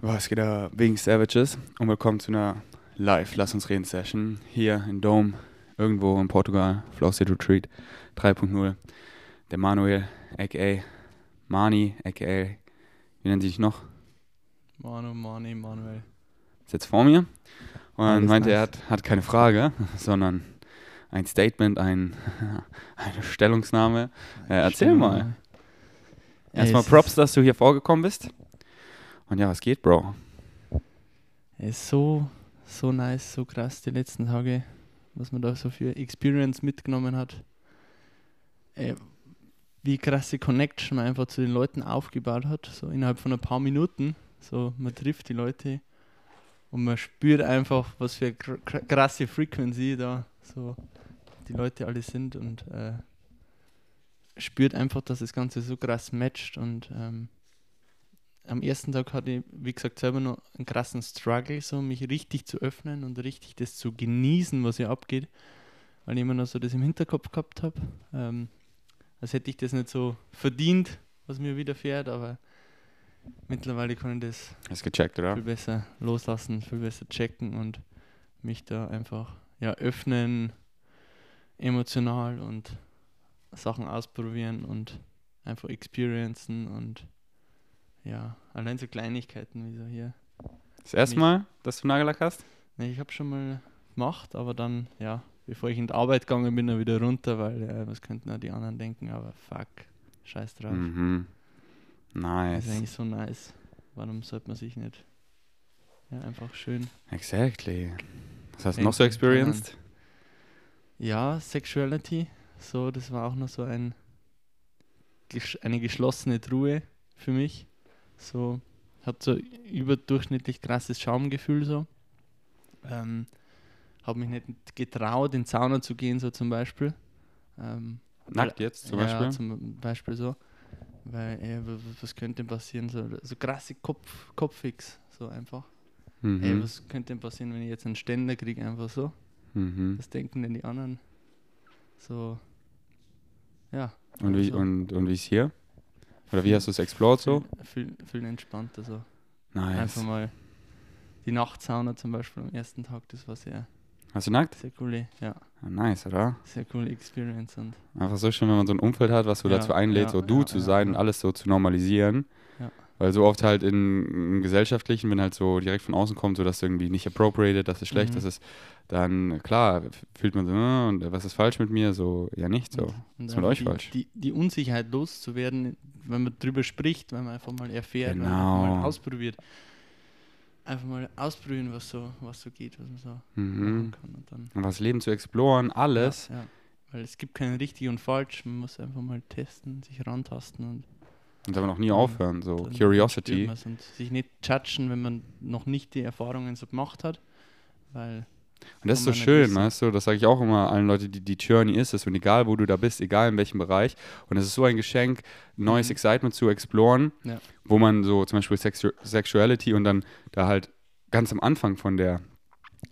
Was geht da wegen Savages und willkommen zu einer Live Lass uns reden Session hier in Dome, irgendwo in Portugal, Flow State Retreat 3.0. Der Manuel, aka Mani, aka, wie nennen Sie sich noch? Manu, Mani, Manuel. Ist jetzt vor mir und meinte, er nice. hat, hat keine Frage, sondern ein Statement, ein, eine Stellungnahme. Äh, erzähl mal. Erstmal Props, dass du hier vorgekommen bist. Und ja, was geht, Bro? Es ist so, so nice, so krass die letzten Tage, was man da so für Experience mitgenommen hat. Äh, wie krasse Connection man einfach zu den Leuten aufgebaut hat, so innerhalb von ein paar Minuten. So, man trifft die Leute und man spürt einfach, was für kr kr- krasse Frequency da so die Leute alle sind und äh, spürt einfach, dass das Ganze so krass matcht und ähm, am ersten Tag hatte ich, wie gesagt, selber noch einen krassen Struggle, so mich richtig zu öffnen und richtig das zu genießen, was hier abgeht, weil ich immer noch so das im Hinterkopf gehabt habe. Ähm, als hätte ich das nicht so verdient, was mir widerfährt, aber mittlerweile kann ich das Hast gecheckt, oder? viel besser loslassen, viel besser checken und mich da einfach ja, öffnen, emotional und Sachen ausprobieren und einfach experiencen und ja, allein so Kleinigkeiten wie so hier. Das erste Mal, dass du Nagellack hast? Nee, ich habe schon mal gemacht, aber dann, ja, bevor ich in die Arbeit gegangen bin, dann wieder runter, weil äh, was könnten auch die anderen denken, aber fuck, scheiß drauf. Mhm. Das Nice. ist eigentlich so nice. Warum sollte man sich nicht ja, einfach schön Exactly. Was hast du noch so experienced? Ja, Sexuality, so, das war auch noch so ein eine geschlossene Truhe für mich. So, hat so überdurchschnittlich krasses Schaumgefühl so. Ähm, habe mich nicht getraut, in die Sauna zu gehen, so zum Beispiel. Ähm, Nackt jetzt zum ja, Beispiel? zum Beispiel so. Weil, ey, wa- wa- was könnte denn passieren? So, so krasse Kopf, Kopffix, so einfach. Ey, Mhm. was könnte denn passieren, wenn ich jetzt einen Ständer kriege, einfach so? Mhm. Was denken denn die anderen? So, ja. Und wie, also, und, und wie ist hier? Oder wie hast du es explored so? Viel, viel, viel entspannter so. Nice. Einfach mal die Nachtsauna zum Beispiel am ersten Tag, das war sehr, Hast du nackt? sehr coole, ja, Ah, nice, oder? sehr coole Experience und Einfach so schön, wenn man so ein Umfeld hat, was so Ja, dazu einlädt, ja, so du ja, zu sein und alles so zu normalisieren. Weil so oft halt in, im Gesellschaftlichen, wenn halt so direkt von außen kommt, so dass irgendwie nicht appropriated, das ist schlecht, Mhm. das ist, dann klar, fühlt man so, äh, und was ist falsch mit mir? So, ja nicht so. Was ist mit euch die, falsch? Die, die Unsicherheit loszuwerden, wenn man drüber spricht, wenn man einfach mal erfährt, wenn man Genau. einfach mal ausprobiert. Einfach mal ausprobieren, was so, was so geht, was man so machen Mhm. kann. Und dann Und was Leben zu exploren, alles. Ja, ja. Weil es gibt kein richtig und falsch, man muss einfach mal testen, sich rantasten und Und aber noch nie aufhören, so dann Curiosity. und sich nicht judgen, wenn man noch nicht die Erfahrungen so gemacht hat, weil Und das ist so schön, weißt du, das sage ich auch immer allen Leuten, die die Journey ist es und egal wo du da bist, egal in welchem Bereich. Und es ist so ein Geschenk, neues Mhm. Excitement zu exploren, Ja. wo man so zum Beispiel Sexu Sexuality und dann da halt ganz am Anfang von der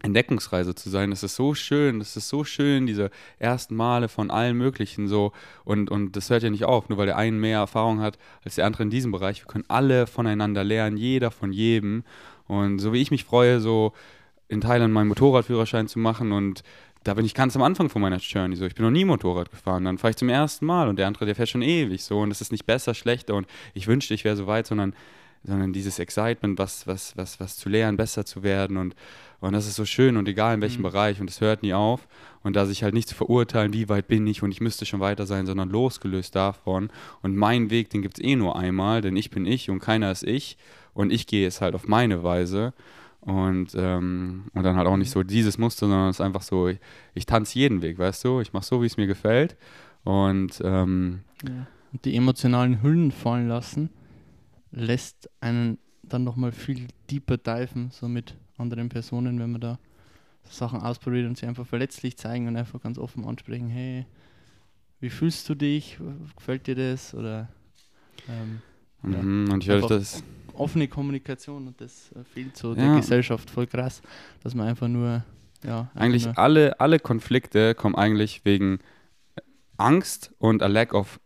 Entdeckungsreise zu sein, das ist so schön, das ist so schön, diese ersten Male von allen möglichen so und, und das hört ja nicht auf, nur weil der eine mehr Erfahrung hat als der andere in diesem Bereich. Wir können alle voneinander lernen, jeder von jedem und so wie ich mich freue, so in Thailand meinen Motorradführerschein zu machen und da bin ich ganz am Anfang von meiner Journey so. Ich bin noch nie Motorrad gefahren. Dann fahre ich zum ersten Mal und der andere, der fährt schon ewig so. Und es ist nicht besser, schlechter und ich wünschte, ich wäre so weit, sondern, sondern dieses Excitement, was, was, was, was zu lernen, besser zu werden. Und, und das ist so schön und egal in welchem Mhm. Bereich und es hört nie auf. Und da sich halt nicht zu verurteilen, wie weit bin ich und ich müsste schon weiter sein, sondern losgelöst davon. Und mein Weg, den gibt es eh nur einmal, denn ich bin ich und keiner ist ich. Und ich gehe es halt auf meine Weise. Und, ähm, und dann halt auch nicht so dieses Muster, sondern es ist einfach so, ich, ich tanze jeden Weg, weißt du? Ich mache so, wie es mir gefällt. Und ähm, ja. und die emotionalen Hüllen fallen lassen, lässt einen dann nochmal viel deeper diven, so mit anderen Personen, wenn man da Sachen ausprobiert und sie einfach verletzlich zeigen und einfach ganz offen ansprechen, hey, wie fühlst du dich? Gefällt dir das? Oder ähm, mhm, und ich Einfach das. Offene Kommunikation und das äh, fehlt so Ja. der Gesellschaft voll krass, dass man einfach nur, ja, einfach Eigentlich nur, alle, alle Konflikte kommen eigentlich wegen Angst und a lack of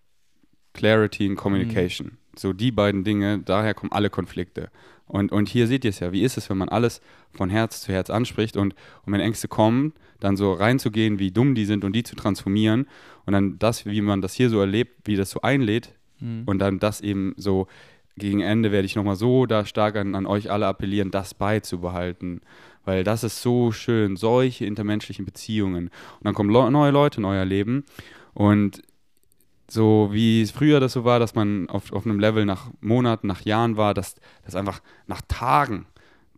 clarity in communication. so die beiden Dinge, daher kommen alle Konflikte. Und, und hier seht ihr es ja, wie ist es, wenn man alles von Herz zu Herz anspricht und, und wenn Ängste kommen, dann so reinzugehen, wie dumm die sind und die zu transformieren und dann das, wie man das hier so erlebt, wie das so einlädt mhm. und dann das eben so gegen Ende werde ich nochmal so da stark an, an euch alle appellieren, das beizubehalten. Weil das ist so schön, solche intermenschlichen Beziehungen. Und dann kommen neue Leute in euer Leben. Und so wie es früher das so war, dass man auf, auf einem Level nach Monaten, nach Jahren war, dass das einfach nach Tagen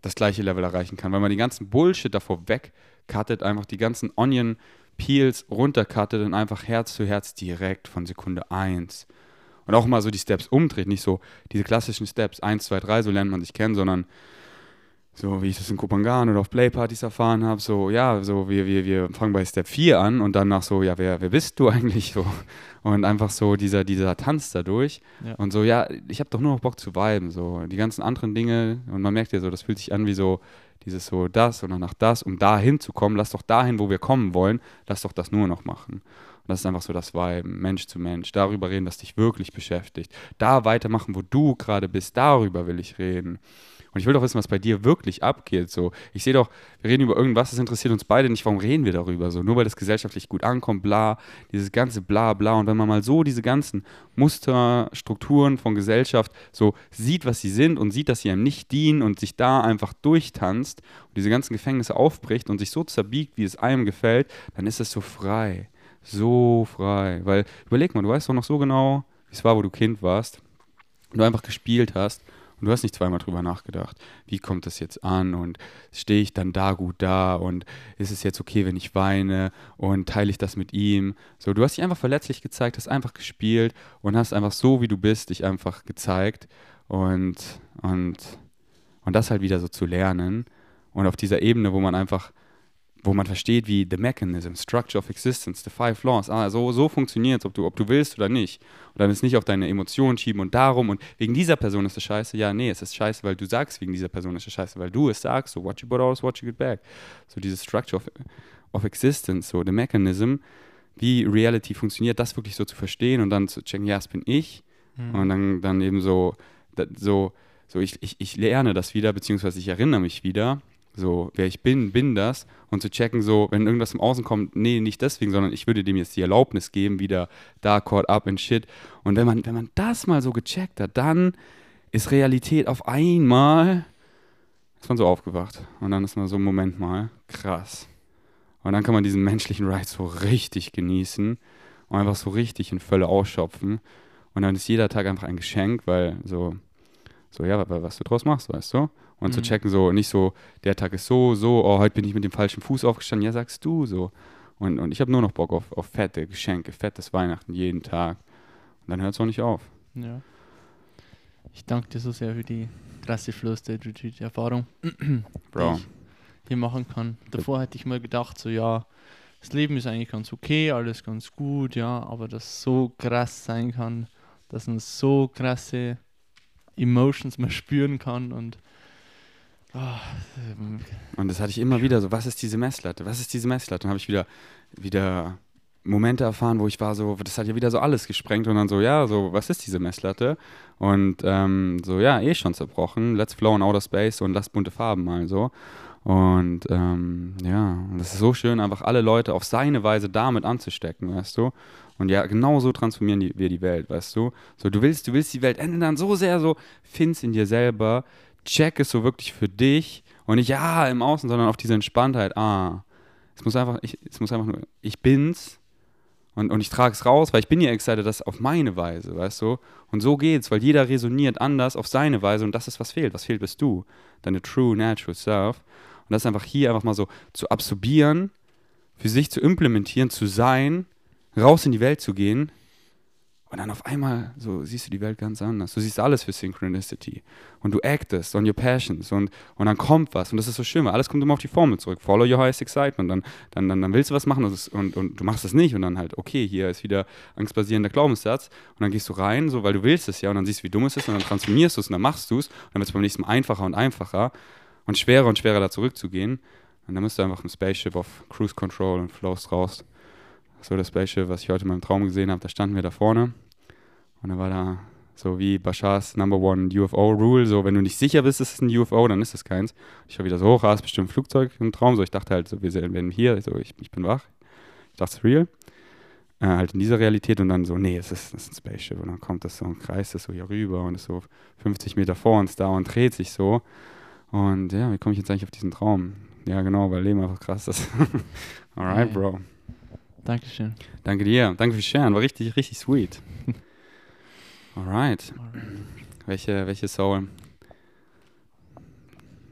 das gleiche Level erreichen kann, weil man die ganzen Bullshit davor wegcuttet, einfach die ganzen Onion Peels runtercuttet und einfach Herz zu Herz direkt von Sekunde 1. Und auch mal so die Steps umdreht, nicht so diese klassischen Steps 1, 2, 3, so lernt man sich kennen, sondern so wie ich das in Kopangan oder auf Playpartys erfahren habe, so, ja, so, wir, wir, wir fangen bei Step 4 an und dann nach so, ja, wer, wer bist du eigentlich so? Und einfach so dieser, dieser Tanz dadurch ja. und so, ja, ich habe doch nur noch Bock zu viben, so, die ganzen anderen Dinge und man merkt ja so, das fühlt sich an wie so, dieses so, das und danach das, um da hinzukommen, lass doch dahin, wo wir kommen wollen, lass doch das nur noch machen. Und das ist einfach so das Viben, Mensch zu Mensch, darüber reden, was dich wirklich beschäftigt, da weitermachen, wo du gerade bist, darüber will ich reden. Und ich will doch wissen, was bei dir wirklich abgeht. So, ich sehe doch, wir reden über irgendwas, das interessiert uns beide nicht. Warum reden wir darüber? So, nur weil das gesellschaftlich gut ankommt, bla, dieses ganze bla bla. Und wenn man mal so diese ganzen Muster, Strukturen von Gesellschaft so sieht, was sie sind und sieht, dass sie einem nicht dienen und sich da einfach durchtanzt und diese ganzen Gefängnisse aufbricht und sich so zerbiegt, wie es einem gefällt, dann ist es so frei. So frei. Weil, überleg mal, du weißt doch noch so genau, wie es war, wo du Kind warst. Und du einfach gespielt hast und du hast nicht zweimal drüber nachgedacht, wie kommt das jetzt an und stehe ich dann da gut da und ist es jetzt okay, wenn ich weine und teile ich das mit ihm. So, du hast dich einfach verletzlich gezeigt, hast einfach gespielt und hast einfach so, wie du bist, dich einfach gezeigt und, und, und das halt wieder so zu lernen und auf dieser Ebene, wo man einfach wo man versteht, wie the mechanism, structure of existence, the five laws, ah, so, so funktioniert es, ob du, ob du willst oder nicht. Und dann ist nicht auf deine Emotionen schieben und darum und wegen dieser Person ist es scheiße. Ja, nee, es ist scheiße, weil du sagst, wegen dieser Person ist es scheiße, weil du es sagst, so what you put out what you get back. So dieses structure of, of existence, so the mechanism, wie Reality funktioniert, das wirklich so zu verstehen und dann zu checken, ja, das bin ich. Mhm. Und dann, dann eben so, so, so ich, ich, ich lerne das wieder, beziehungsweise ich erinnere mich wieder so, wer ich bin, bin das. Und zu checken, so, wenn irgendwas im Außen kommt, nee, nicht deswegen, sondern ich würde dem jetzt die Erlaubnis geben, wieder da caught up in shit. Und wenn man, wenn man das mal so gecheckt hat, dann ist Realität auf einmal, ist man so aufgewacht. Und dann ist man so, Moment mal, krass. Und dann kann man diesen menschlichen Ride so richtig genießen und einfach so richtig in Fülle ausschöpfen. Und dann ist jeder Tag einfach ein Geschenk, weil so, so, ja, was du draus machst, weißt du? Und mhm. zu checken, so nicht so, der Tag ist so, so, oh, heute bin ich mit dem falschen Fuß aufgestanden, ja, sagst du so. Und, und ich habe nur noch Bock auf, auf fette Geschenke, fettes Weihnachten jeden Tag. Und dann hört es auch nicht auf. Ja. Ich danke dir so sehr für die krasse State Retreat Erfahrung, Bro. die ich hier machen kann. Davor hätte ich mal gedacht, so ja, das Leben ist eigentlich ganz okay, alles ganz gut, ja, aber das so krass sein kann, dass man so krasse Emotions mal spüren kann und Oh, und das hatte ich immer wieder so, was ist diese Messlatte? Was ist diese Messlatte? Und habe ich wieder, wieder Momente erfahren, wo ich war so, das hat ja wieder so alles gesprengt und dann so, ja, so, was ist diese Messlatte? Und ähm, so, ja, eh schon zerbrochen. Let's flow in outer space und lass bunte Farben mal so. Und ähm, ja, das ist so schön, einfach alle Leute auf seine Weise damit anzustecken, weißt du? Und ja, genau so transformieren die, wir die Welt, weißt du? So, du willst, du willst die Welt ändern, so sehr so, find's in dir selber, check es so wirklich für dich und nicht ja im Außen, sondern auf diese Entspanntheit. Ah, es muss einfach, ich, es muss einfach nur, ich bin's und, und ich trage es raus, weil ich bin ja excited, das auf meine Weise, weißt du? Und so geht's, weil jeder resoniert anders auf seine Weise und das ist, was fehlt. Was fehlt, bist du. Deine true, natural self. Und das einfach hier einfach mal so zu absorbieren, für sich zu implementieren, zu sein, raus in die Welt zu gehen und dann auf einmal so siehst du die Welt ganz anders. Du siehst alles für Synchronicity. Und du actest on your passions. Und, und dann kommt was. Und das ist so schön, weil alles kommt immer auf die Formel zurück. Follow your highest excitement. Dann, dann, dann, dann willst du was machen und, und, und du machst es nicht. Und dann halt, okay, hier ist wieder angstbasierender Glaubenssatz. Und dann gehst du rein, so weil du willst es ja. Und dann siehst du, wie dumm es ist. Und dann transformierst du es und dann machst du es. Und dann wird es beim nächsten Mal einfacher und einfacher. Und schwerer und schwerer da zurückzugehen. Und dann bist du einfach im Spaceship auf Cruise Control und flowst raus so das Spaceship, was ich heute in meinem Traum gesehen habe, da standen wir da vorne und da war da So wie Bashars Number One UFO Rule. So, wenn du nicht sicher bist, es ist ein UFO, dann ist es keins. Ich war wieder so hoch, ah, ist bestimmt ein Flugzeug im Traum. So, ich dachte halt, so, wir sind hier, so, ich, ich bin wach. Ich dachte, es ist real. Äh, halt in dieser Realität und dann so, nee, es ist, es ist ein Spaceship. Und dann kommt das so und kreist das so hier rüber und ist so 50 Meter vor uns da und dreht sich so. Und ja, wie komme ich jetzt eigentlich auf diesen Traum? Ja, genau, weil Leben einfach krass ist. Alright, Ja. Bro. Dankeschön. Danke dir. Danke fürs Sharen. War richtig, richtig sweet. Alright. Welche, welche Soul?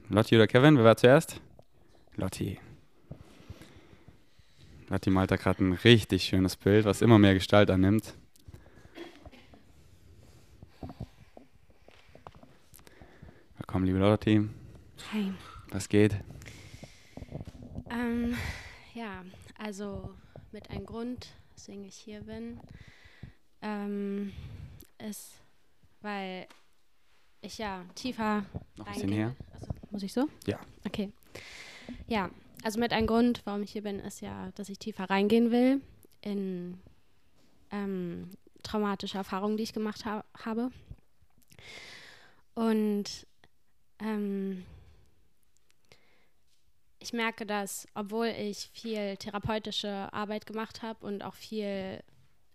Lotti oder Kevin? Wer war zuerst? Lotti. Lotti malt da gerade ein richtig schönes Bild, was immer mehr Gestalt annimmt. Willkommen, liebe Lotti. Hi. Was geht? Ähm, ja, also mit einem Grund, weswegen ich hier bin, ähm, ist, weil ich ja tiefer Noch ein bisschen her. Achso, muss ich so? Ja. Okay. Ja, also mit einem Grund, warum ich hier bin, ist ja, dass ich tiefer reingehen will in ähm, traumatische Erfahrungen, die ich gemacht ha habe. Und ähm, ich merke, dass, obwohl ich viel therapeutische Arbeit gemacht habe und auch viel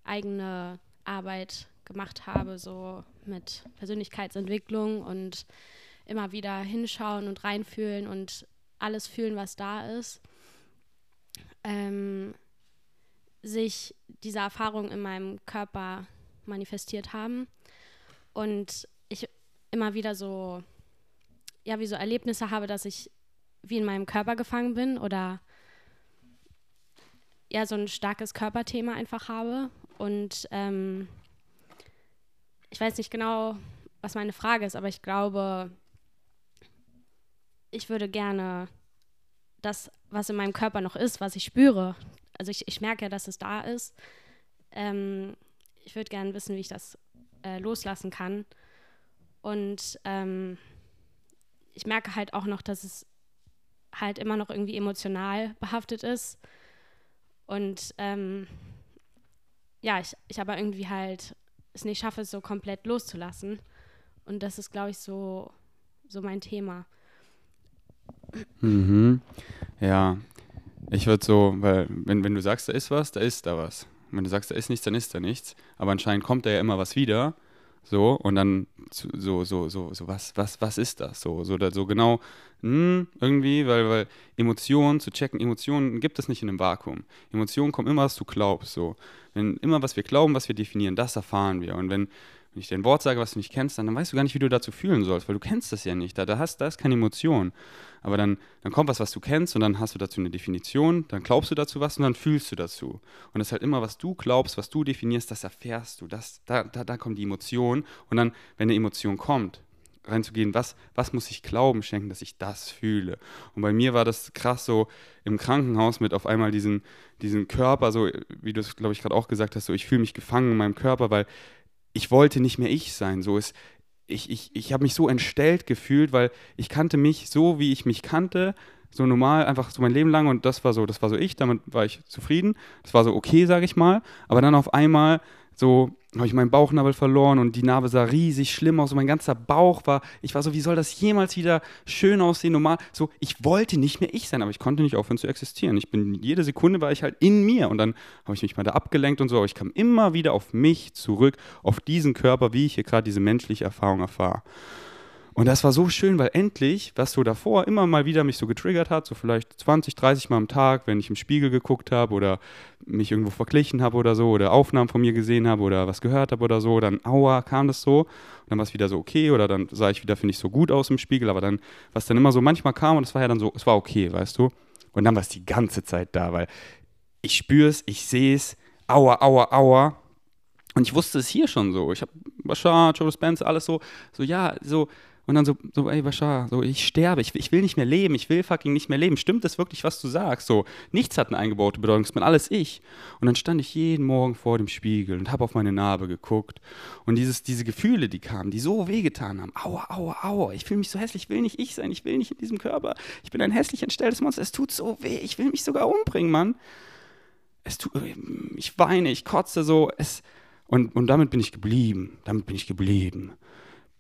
eigene Arbeit gemacht habe, so mit Persönlichkeitsentwicklung und immer wieder hinschauen und reinfühlen und alles fühlen, was da ist, ähm, sich diese Erfahrungen in meinem Körper manifestiert haben und ich immer wieder so, ja, wie so Erlebnisse habe, dass ich wie in meinem Körper gefangen bin oder ja, so ein starkes Körperthema einfach habe. Und ähm, ich weiß nicht genau, was meine Frage ist, aber ich glaube, ich würde gerne das, was in meinem Körper noch ist, was ich spüre, also ich, ich merke ja, dass es da ist. Ähm, ich würde gerne wissen, wie ich das äh, loslassen kann. Und ähm, ich merke halt auch noch, dass es halt immer noch irgendwie emotional behaftet ist. Und ähm, ja, ich, ich aber irgendwie halt es nicht schaffe, es so komplett loszulassen. Und das ist, glaube ich, so, so mein Thema. Mhm. Ja, ich würde so, weil wenn, wenn du sagst, da ist was, da ist da was. Wenn du sagst, da ist nichts, dann ist da nichts. Aber anscheinend kommt da ja immer was wieder. So, und dann so, so, so, so, was, was, was ist das? So, so, so genau, hm, irgendwie, weil, weil Emotionen, zu checken, Emotionen gibt es nicht in einem Vakuum. Emotionen kommen immer, was du glaubst. So. Wenn immer, was wir glauben, was wir definieren, das erfahren wir. Und wenn, wenn ich dir ein Wort sage, was du nicht kennst, dann, dann weißt du gar nicht, wie du dazu fühlen sollst, weil du kennst das ja nicht. Da, da, hast, da ist keine Emotion. Aber dann, dann kommt was, was du kennst und dann hast du dazu eine Definition, dann glaubst du dazu was und dann fühlst du dazu. Und das ist halt immer, was du glaubst, was du definierst, das erfährst du. Das, da, da, da kommt die Emotion. Und dann, wenn eine Emotion kommt, reinzugehen, was, was muss ich Glauben schenken, dass ich das fühle. Und bei mir war das krass so im Krankenhaus mit auf einmal diesen, diesen Körper, so wie du es, glaube ich, gerade auch gesagt hast, so ich fühle mich gefangen in meinem Körper, weil ich wollte nicht mehr ich sein. So ist, ich, ich, ich habe mich so entstellt gefühlt, weil ich kannte mich so, wie ich mich kannte, so normal, einfach so mein Leben lang und das war so, das war so ich, damit war ich zufrieden. Das war so okay, sage ich mal. Aber dann auf einmal so habe ich meinen Bauchnabel verloren und die Narbe sah riesig schlimm aus und mein ganzer Bauch war, ich war so, wie soll das jemals wieder schön aussehen, normal? So, ich wollte nicht mehr ich sein, aber ich konnte nicht aufhören zu existieren. Ich bin, jede Sekunde war ich halt in mir und dann habe ich mich mal da abgelenkt und so, aber ich kam immer wieder auf mich zurück, auf diesen Körper, wie ich hier gerade diese menschliche Erfahrung erfahre. Und das war so schön, weil endlich, was so davor immer mal wieder mich so getriggert hat, so vielleicht 20, 30 Mal am Tag, wenn ich im Spiegel geguckt habe oder mich irgendwo verglichen habe oder so oder Aufnahmen von mir gesehen habe oder was gehört habe oder so, dann aua, kam das so und dann war es wieder so okay oder dann sah ich wieder, finde ich, so gut aus im Spiegel, aber dann, was dann immer so manchmal kam und es war ja dann so, es war okay, weißt du? Und dann war es die ganze Zeit da, weil ich spüre es, ich sehe es, aua, aua, aua. Und ich wusste es hier schon so. Ich habe Bashar, Joe Spencer, alles so, so ja, so. Und dann so, so ey, Bashar, so, ich sterbe, ich, ich will nicht mehr leben, ich will fucking nicht mehr leben. Stimmt das wirklich, was du sagst? So, nichts hat eine eingebaute Bedeutung, es bin alles ich. Und dann stand ich jeden Morgen vor dem Spiegel und habe auf meine Narbe geguckt. Und dieses, diese Gefühle, die kamen, die so wehgetan haben, aua, aua, aua, ich fühle mich so hässlich, ich will nicht ich sein, ich will nicht in diesem Körper. Ich bin ein hässlich entstelltes Monster, es tut so weh, ich will mich sogar umbringen, Mann. Es tut, ich weine, ich kotze so, es, Und, und damit bin ich geblieben, damit bin ich geblieben,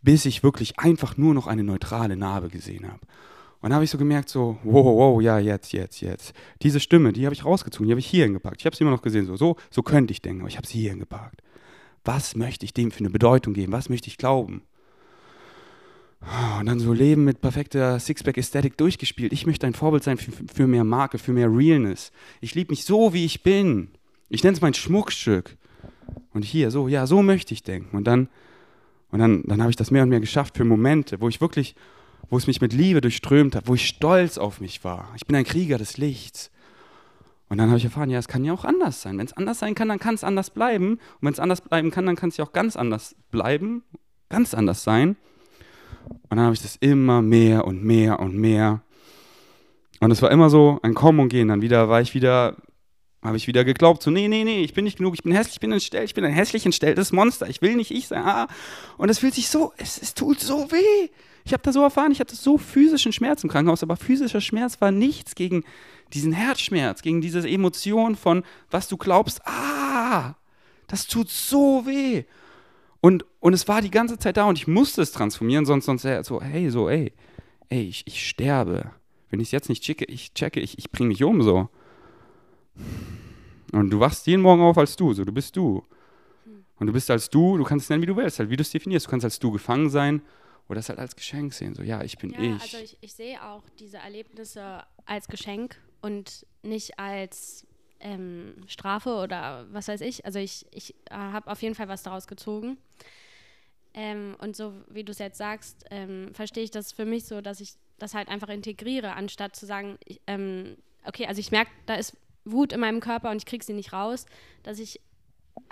bis ich wirklich einfach nur noch eine neutrale Narbe gesehen habe. Und da habe ich so gemerkt, so, wow, wow, ja, jetzt, jetzt, jetzt. Diese Stimme, die habe ich rausgezogen, die habe ich hier hingepackt. Ich habe sie immer noch gesehen, so, so, so könnte ich denken, aber ich habe sie hier hingepackt. Was möchte ich dem für eine Bedeutung geben? Was möchte ich glauben? Und dann so Leben mit perfekter Sixpack-Ästhetik durchgespielt. Ich möchte ein Vorbild sein für, für mehr Marke, für mehr Realness. Ich liebe mich so, wie ich bin. Ich nenne es mein Schmuckstück. Und hier, so, ja, so möchte ich denken. Und dann, und dann, dann habe ich das mehr und mehr geschafft für Momente, wo ich wirklich, wo es mich mit Liebe durchströmt hat, wo ich stolz auf mich war. Ich bin ein Krieger des Lichts. Und dann habe ich erfahren, ja, es kann ja auch anders sein. Wenn es anders sein kann, dann kann es anders bleiben. Und wenn es anders bleiben kann, dann kann es ja auch ganz anders bleiben, ganz anders sein. Und dann habe ich das immer mehr und mehr und mehr. Und es war immer so ein Kommen und Gehen. Dann wieder war ich wieder, habe ich wieder geglaubt, so, nee, nee, nee, ich bin nicht genug, ich bin hässlich, ich bin entstellt, ich bin ein hässlich entstelltes Monster, ich will nicht ich sein. Ah. Und es fühlt sich so, es, es tut so weh. Ich habe da so erfahren, ich hatte so physischen Schmerz im Krankenhaus, aber physischer Schmerz war nichts gegen diesen Herzschmerz, gegen diese Emotion von, was du glaubst, ah, das tut so weh. Und, und es war die ganze Zeit da und ich musste es transformieren, sonst, sonst so, hey, so, ey, ey, ich, ich sterbe. Wenn ich es jetzt nicht checke, ich checke, ich, ich bringe mich um, so. Und du wachst jeden Morgen auf als du, so, du bist du. Und du bist als du, du kannst es nennen, wie du willst, halt, wie du es definierst. Du kannst als du gefangen sein oder es halt als Geschenk sehen, so, ja, ich bin ja, ich. Also ich, ich sehe auch diese Erlebnisse als Geschenk und nicht als ähm, Strafe oder was weiß ich. Also ich, ich äh, habe auf jeden Fall was daraus gezogen. Ähm, und so wie du es jetzt sagst, ähm, verstehe ich das für mich so, dass ich das halt einfach integriere, anstatt zu sagen, ich, ähm, okay, also ich merke, da ist Wut in meinem Körper und ich kriege sie nicht raus, dass ich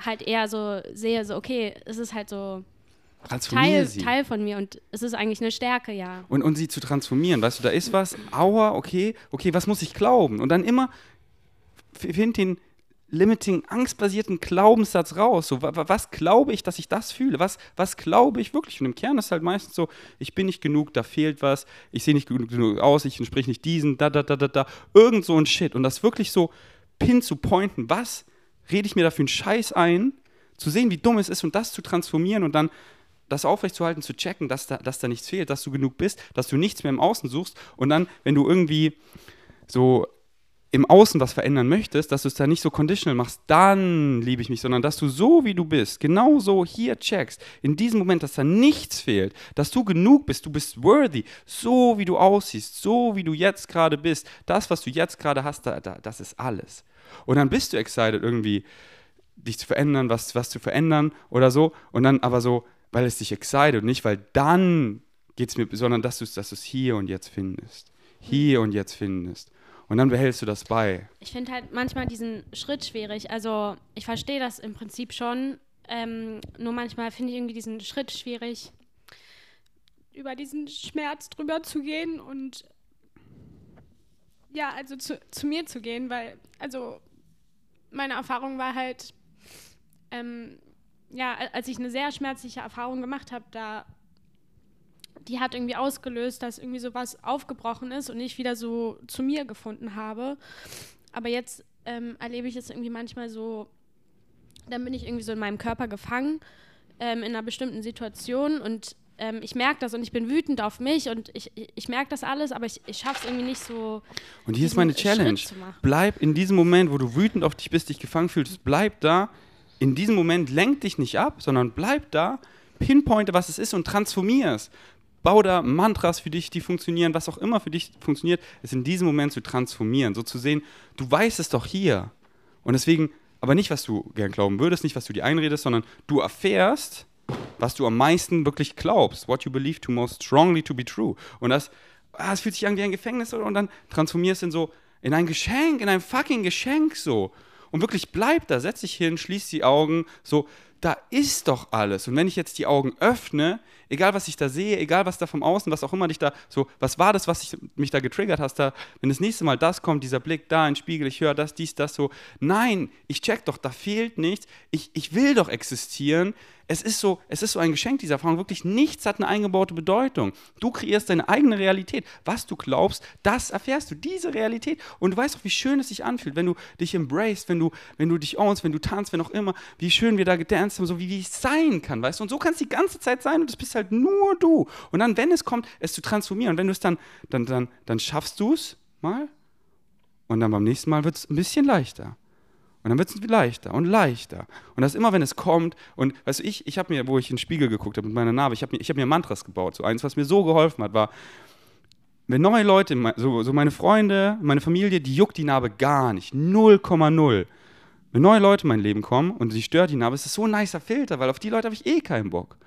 halt eher so sehe, so okay, es ist halt so Teil. Teil von mir und es ist eigentlich eine Stärke, ja. Und, und sie zu transformieren, weißt du, da ist was, aua, okay, okay, was muss ich glauben? Und dann immer, find den limiting, angstbasierten Glaubenssatz raus. So, wa- wa- was glaube ich, dass ich das fühle? Was, was glaube ich wirklich? Und im Kern ist halt meistens so, ich bin nicht genug, da fehlt was, ich sehe nicht genug, aus, ich entspreche nicht diesen, da, da, da, da, da. Irgend so ein Shit. Und das wirklich so pin zu pointen, was rede ich mir da für einen Scheiß ein, zu sehen, wie dumm es ist und das zu transformieren und dann das aufrechtzuerhalten, zu checken, dass da, dass da nichts fehlt, dass du genug bist, dass du nichts mehr im Außen suchst und dann, wenn du irgendwie so im Außen was verändern möchtest, dass du es da nicht so conditional machst, dann liebe ich mich, sondern dass du so wie du bist, genau so hier checkst, in diesem Moment, dass da nichts fehlt, dass du genug bist, du bist worthy, so wie du aussiehst, so wie du jetzt gerade bist, das, was du jetzt gerade hast, da, da, das ist alles. Und dann bist du excited irgendwie, dich zu verändern, was, was zu verändern oder so, und dann aber so, weil es dich excited und nicht, weil dann geht es mir, sondern dass du es dass hier und jetzt findest. Hier und jetzt findest. Und dann behältst du das bei. Ich finde halt manchmal diesen Schritt schwierig. Also ich verstehe das im Prinzip schon. Ähm, nur manchmal finde ich irgendwie diesen Schritt schwierig, über diesen Schmerz drüber zu gehen und ja, also zu, zu mir zu gehen, weil, also meine Erfahrung war halt, ähm, ja, als ich eine sehr schmerzliche Erfahrung gemacht habe, da die hat irgendwie ausgelöst, dass irgendwie sowas aufgebrochen ist und ich wieder so zu mir gefunden habe. Aber jetzt ähm, erlebe ich es irgendwie manchmal so, dann bin ich irgendwie so in meinem Körper gefangen, ähm, in einer bestimmten Situation und ähm, ich merke das und ich bin wütend auf mich und ich, ich, merke das alles, aber ich, ich schaffe es irgendwie nicht so. Und hier ist meine Challenge. Bleib in diesem Moment, wo du wütend auf dich bist, dich gefangen fühlst, bleib da. In diesem Moment lenk dich nicht ab, sondern bleib da, pinpointe, was es ist und transformier es. Bau da Mantras für dich, die funktionieren, was auch immer für dich funktioniert, es in diesem Moment zu transformieren, so zu sehen, du weißt es doch hier. Und deswegen, aber nicht, was du gern glauben würdest, nicht, was du dir einredest, sondern du erfährst, was du am meisten wirklich glaubst, what you believe to most strongly to be true. Und das, ah, es fühlt sich an wie ein Gefängnis und dann transformierst du in so, in ein Geschenk, in ein fucking Geschenk so. Und wirklich bleib da, setz dich hin, schließ die Augen, so, da ist doch alles. Und wenn ich jetzt die Augen öffne, egal was ich da sehe, egal was da vom Außen, was auch immer dich da so, was war das, was ich, mich da getriggert hast, da, wenn das nächste Mal das kommt, dieser Blick da, ein Spiegel, ich höre das, dies, das so. Nein, ich check doch, da fehlt nichts. Ich, ich will doch existieren es ist so, es ist so ein Geschenk, diese Erfahrung. Wirklich nichts hat eine eingebaute Bedeutung. Du kreierst deine eigene Realität. Was du glaubst, das erfährst du, diese Realität. Und du weißt auch, wie schön es sich anfühlt, wenn du dich embraced, wenn du, wenn du dich ownst, wenn du tanzt, wenn auch immer, wie schön wir da gedanced haben, so wie, wie es sein kann, weißt du? Und so kann es die ganze Zeit sein und es bist halt nur du. Und dann, wenn es kommt, es zu transformieren, und wenn du es dann, dann, dann, dann schaffst du es mal und dann beim nächsten Mal wird es ein bisschen leichter. Und dann wird es leichter und leichter. Und das immer, wenn es kommt. Und weißt du, ich, ich habe mir, wo ich in den Spiegel geguckt habe mit meiner Narbe, ich habe mir, hab mir Mantras gebaut. So eins, was mir so geholfen hat, war, wenn neue Leute, so, so meine Freunde, meine Familie, die juckt die Narbe gar nicht. 0,0. Wenn neue Leute in mein Leben kommen und sie stört die Narbe, ist das so ein nicer Filter, weil auf die Leute habe ich eh keinen Bock.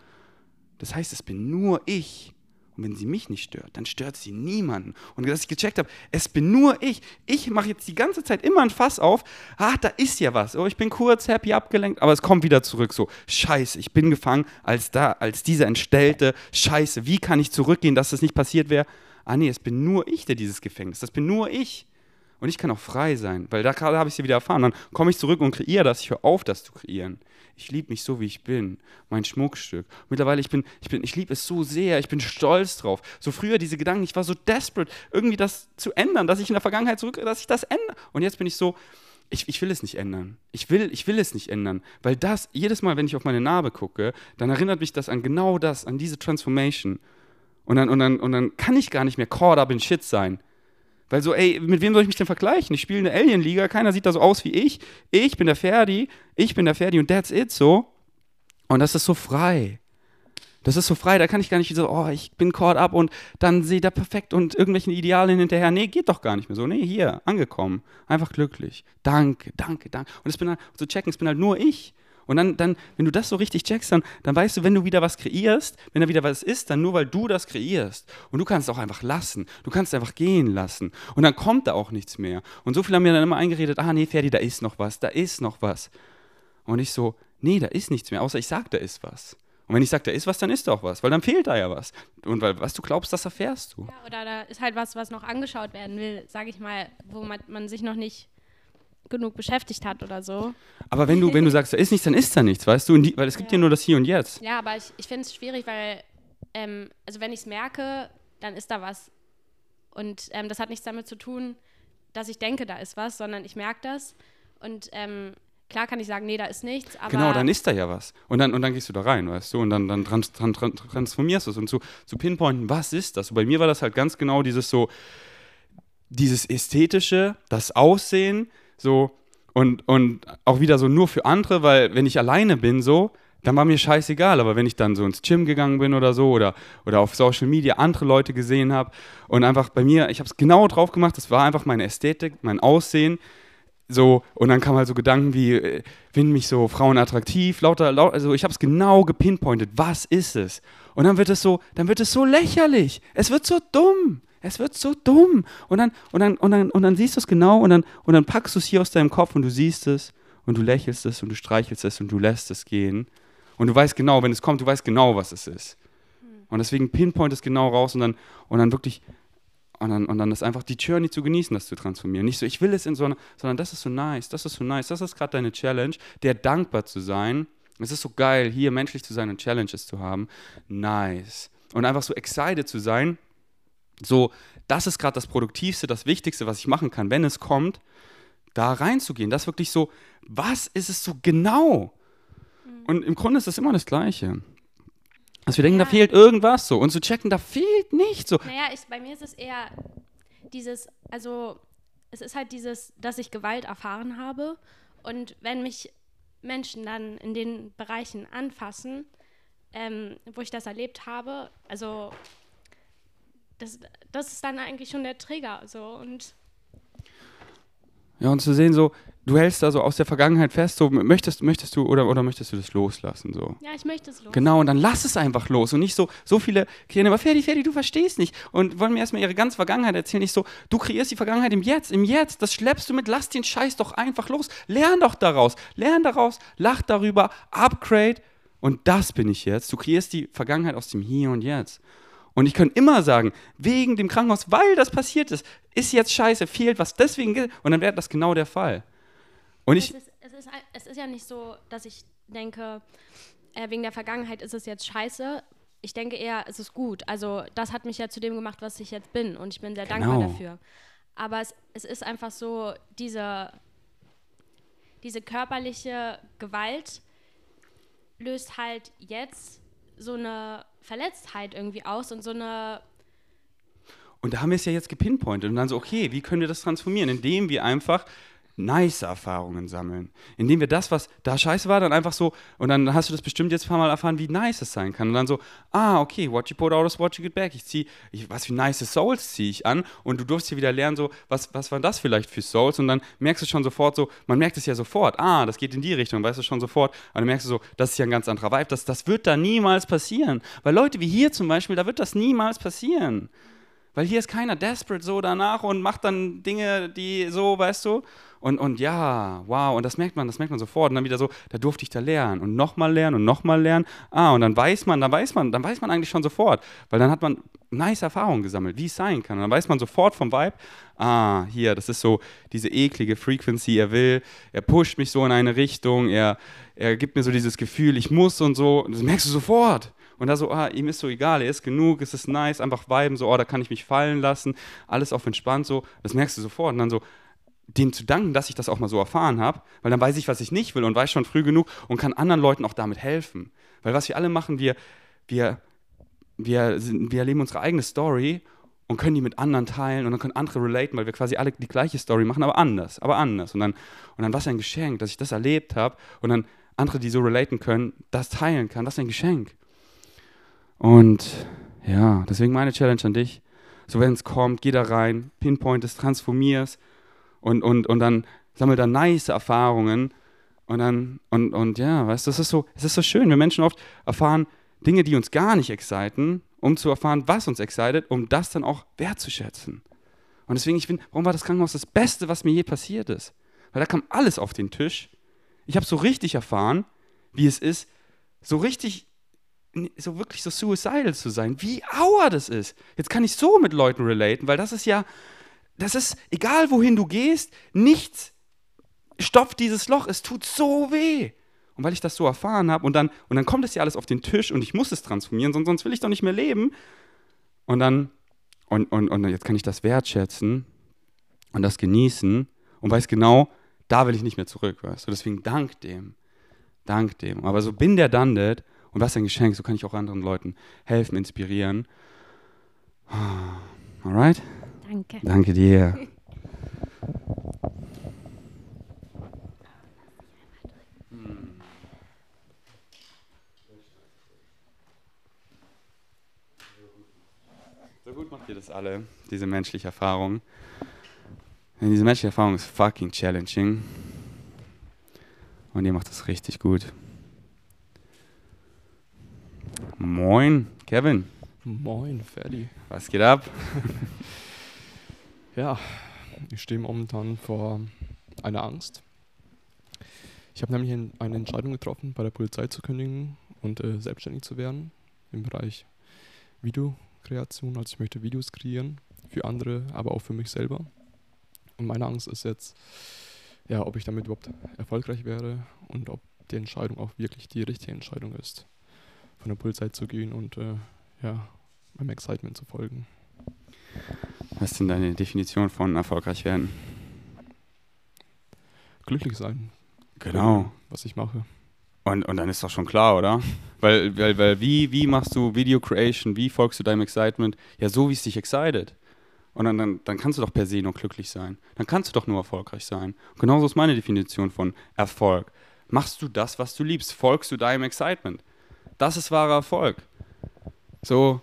Das heißt, es bin nur ich. Und wenn sie mich nicht stört, dann stört sie niemanden. Und dass ich gecheckt habe, es bin nur ich. Ich mache jetzt die ganze Zeit immer ein Fass auf. Ah, da ist ja was. Oh, ich bin kurz happy abgelenkt, aber es kommt wieder zurück. So, scheiße, ich bin gefangen als da, als dieser entstellte. Scheiße, wie kann ich zurückgehen, dass das nicht passiert wäre? Ah, nee, es bin nur ich, der dieses Gefängnis. Das bin nur ich. Und ich kann auch frei sein, weil da gerade habe ich ja wieder erfahren. Dann komme ich zurück und kreiere das. Ich höre auf, das zu kreieren. Ich liebe mich so, wie ich bin. Mein Schmuckstück. Mittlerweile, ich bin, ich bin, ich liebe es so sehr. Ich bin stolz drauf. So früher diese Gedanken, ich war so desperate, irgendwie das zu ändern, dass ich in der Vergangenheit zurück, dass ich das ändere. Und jetzt bin ich so, ich, ich will es nicht ändern. Ich will, ich will es nicht ändern. Weil das, jedes Mal, wenn ich auf meine Narbe gucke, dann erinnert mich das an genau das, an diese Transformation. Und dann, und dann, und dann kann ich gar nicht mehr caught up in shit sein. Weil so, ey, mit wem soll ich mich denn vergleichen? Ich spiele eine Alien-Liga, keiner sieht da so aus wie ich. Ich bin der Ferdi, ich bin der Ferdi und that's it so. Und das ist so frei. Das ist so frei, da kann ich gar nicht so, oh, ich bin caught up und dann sehe da perfekt und irgendwelchen Idealen hinterher. Nee, geht doch gar nicht mehr so. Nee, hier, angekommen. Einfach glücklich. Danke, danke, danke. Und es bin halt, so checken, es bin halt nur ich. Und dann, dann, wenn du das so richtig checkst, dann, dann weißt du, wenn du wieder was kreierst, wenn da wieder was ist, dann nur weil du das kreierst. Und du kannst auch einfach lassen. Du kannst einfach gehen lassen. Und dann kommt da auch nichts mehr. Und so viele haben mir dann immer eingeredet, ah nee, Ferdi, da ist noch was, da ist noch was. Und ich so, nee, da ist nichts mehr, außer ich sag, da ist was. Und wenn ich sage, da ist was, dann ist doch was, weil dann fehlt da ja was. Und weil was du glaubst, das erfährst du. Ja, oder da ist halt was, was noch angeschaut werden will, sage ich mal, wo man, man sich noch nicht genug beschäftigt hat oder so. Aber wenn du, wenn du sagst, da ist nichts, dann ist da nichts, weißt du? Die, weil es gibt ja. nur das Hier und Jetzt. Ja, aber ich, ich finde es schwierig, weil, ähm, also wenn ich es merke, dann ist da was. Und ähm, das hat nichts damit zu tun, dass ich denke, da ist was, sondern ich merke das. Und ähm, klar kann ich sagen, nee, da ist nichts. genau, dann ist da ja was. Und dann, und dann gehst du da rein, weißt du? Und dann, dann trans, trans, transformierst du es. Und zu, zu pinpointen, was ist das? Und bei mir war das halt ganz genau dieses so, dieses Ästhetische, das Aussehen, so und, und auch wieder so nur für andere, weil wenn ich alleine bin, so, dann war mir scheißegal. Aber wenn ich dann so ins Gym gegangen bin oder so oder, oder auf Social Media andere Leute gesehen habe und einfach bei mir, ich habe es genau drauf gemacht, das war einfach meine Ästhetik, mein Aussehen. So, und dann kamen halt so Gedanken wie, äh, finden mich so Frauen attraktiv, lauter, lauter also ich habe es genau gepinpointet, was ist es? Und dann wird es so, dann wird es so lächerlich. Es wird so dumm. Es wird so dumm. Und dann, und dann, und dann, und dann siehst du es genau und dann, und dann packst du es hier aus deinem Kopf und du siehst es und du lächelst es und du streichelst es und du lässt es gehen. Und du weißt genau, wenn es kommt, du weißt genau, was es ist. Hm. Und deswegen pinpoint es genau raus und dann, und dann wirklich, und dann, und dann ist einfach die Journey zu genießen, das zu transformieren. Nicht so, ich will es in so einer, sondern das ist so nice, das ist so nice, das ist gerade deine Challenge, der dankbar zu sein. Es ist so geil, hier menschlich zu sein und Challenges zu haben. Nice. Und einfach so excited zu sein, so, das ist gerade das Produktivste, das Wichtigste, was ich machen kann, wenn es kommt, da reinzugehen. Das wirklich so, was ist es so genau? Mhm. Und im Grunde ist es immer das Gleiche. Dass wir denken, ja. da fehlt irgendwas so. Und zu checken, da fehlt nichts so. Naja, ich, bei mir ist es eher dieses, also es ist halt dieses, dass ich Gewalt erfahren habe. Und wenn mich Menschen dann in den Bereichen anfassen, ähm, wo ich das erlebt habe, also das, das ist dann eigentlich schon der Trigger. So, und ja, und zu sehen, so, du hältst da so aus der Vergangenheit fest, so, möchtest, möchtest du oder, oder möchtest du das loslassen? So. Ja, ich möchte es loslassen. Genau, und dann lass es einfach los und nicht so, so viele Kinder, aber Ferdi, Ferdi, du verstehst nicht und wollen mir erstmal ihre ganze Vergangenheit erzählen. Nicht so, du kreierst die Vergangenheit im Jetzt, im Jetzt, das schleppst du mit, lass den Scheiß doch einfach los. Lern doch daraus, lern daraus, lach darüber, upgrade Und das bin ich jetzt. Du kreierst die Vergangenheit aus dem Hier und Jetzt. Und ich könnte immer sagen, wegen dem Krankenhaus, weil das passiert ist, ist jetzt scheiße, fehlt was, deswegen, und dann wäre das genau der Fall. Und ich, es, ist, es, ist, es ist ja nicht so, dass ich denke, äh, wegen der Vergangenheit ist es jetzt scheiße. Ich denke eher, es ist gut. Also das hat mich ja zu dem gemacht, was ich jetzt bin. Und ich bin sehr dankbar Genau. dafür. Aber es, es ist einfach so, diese, diese körperliche Gewalt löst halt jetzt so eine Verletztheit irgendwie aus und so eine Und da haben wir es ja jetzt gepinpointet und dann so, okay, wie können wir das transformieren? Indem wir einfach nice Erfahrungen sammeln. Indem wir das, was da scheiße war, dann einfach so, und dann hast du das bestimmt jetzt ein paar Mal erfahren, wie nice es sein kann. Und dann so, ah, okay, what you put out is what you get back. Ich ziehe, was für nice Souls ziehe ich an und du durfst hier wieder lernen, so, was, was waren das vielleicht für Souls? Und dann merkst du schon sofort so, man merkt es ja sofort, ah, das geht in die Richtung, weißt du schon sofort. Und dann merkst du so, das ist ja ein ganz anderer Vibe, das, das wird da niemals passieren. Weil Leute wie hier zum Beispiel, da wird das niemals passieren. Weil hier ist keiner desperate so danach und macht dann Dinge, die so, weißt du? Und, und ja, wow, und das merkt man, das merkt man sofort. Und dann wieder so, da durfte ich da lernen und nochmal lernen und nochmal lernen. Ah, und dann weiß man, dann weiß man, dann weiß man eigentlich schon sofort. Weil dann hat man nice Erfahrungen gesammelt, wie es sein kann. Und dann weiß man sofort vom Vibe, ah, hier, das ist so diese eklige Frequency, er will, er pusht mich so in eine Richtung, er, er gibt mir so dieses Gefühl, ich muss und so. Und das merkst du sofort. Und da so, ah, ihm ist so egal, er ist genug, es ist nice, einfach viben, so, oh, da kann ich mich fallen lassen, alles auf entspannt, so, das merkst du sofort. Und dann so, dem zu danken, dass ich das auch mal so erfahren habe, weil dann weiß ich, was ich nicht will und weiß schon früh genug und kann anderen Leuten auch damit helfen. Weil was wir alle machen, wir, wir, wir, wir erleben unsere eigene Story und können die mit anderen teilen und dann können andere relaten, weil wir quasi alle die gleiche Story machen, aber anders, aber anders. Und dann, und dann was ein Geschenk, dass ich das erlebt habe und dann andere, die so relaten können, das teilen kann, was ein Geschenk. Und ja, deswegen meine Challenge an dich. So, wenn es kommt, geh da rein, pinpoint es, transformier es und, und, und dann sammel da nice Erfahrungen. Und dann, und, und ja, weißt du, es ist so, es ist so schön, wenn Menschen oft erfahren Dinge, die uns gar nicht exciten, um zu erfahren, was uns excited, um das dann auch wertzuschätzen. Und deswegen, ich finde, warum war das Krankenhaus das Beste, was mir je passiert ist? Weil da kam alles auf den Tisch. Ich habe so richtig erfahren, wie es ist, so richtig so wirklich so suicidal zu sein, wie auer das ist. Jetzt kann ich so mit Leuten relaten, weil das ist ja, das ist, egal wohin du gehst, nichts stopft dieses Loch, es tut so weh. Und weil ich das so erfahren habe und dann, und dann kommt es ja alles auf den Tisch und ich muss es transformieren, sonst, sonst will ich doch nicht mehr leben. Und dann, und, und, und jetzt kann ich das wertschätzen und das genießen und weiß genau, da will ich nicht mehr zurück, weißt du. Deswegen dank dem, dank dem. Aber so bin der that und was ein Geschenk, so kann ich auch anderen Leuten helfen, inspirieren. Alright? Danke. Danke dir. So gut macht ihr das alle, diese menschliche Erfahrung. Denn diese menschliche Erfahrung ist fucking challenging. Und ihr macht das richtig gut. Moin, Kevin. Moin, Ferdi. Was geht ab? Ja, ich stehe momentan vor einer Angst. Ich habe nämlich ein- eine Entscheidung getroffen, bei der Polizei zu kündigen und äh, selbstständig zu werden im Bereich Videokreation. Also ich möchte Videos kreieren für andere, aber auch für mich selber. Und meine Angst ist jetzt, ja, ob ich damit überhaupt erfolgreich wäre und ob die Entscheidung auch wirklich die richtige Entscheidung ist, von der Polizei zu gehen und äh, ja, meinem Excitement zu folgen. Was ist denn deine Definition von erfolgreich werden? Glücklich sein, Genau. was ich mache. Und, und dann ist doch schon klar, oder? Weil, weil, weil wie, wie machst du Video Creation? Wie folgst du deinem Excitement? Ja, so wie es dich excited. Und dann, dann, dann kannst du doch per se nur glücklich sein. Dann kannst du doch nur erfolgreich sein. Und genauso ist meine Definition von Erfolg. Machst du das, was du liebst? Folgst du deinem Excitement? Das ist wahrer Erfolg. So,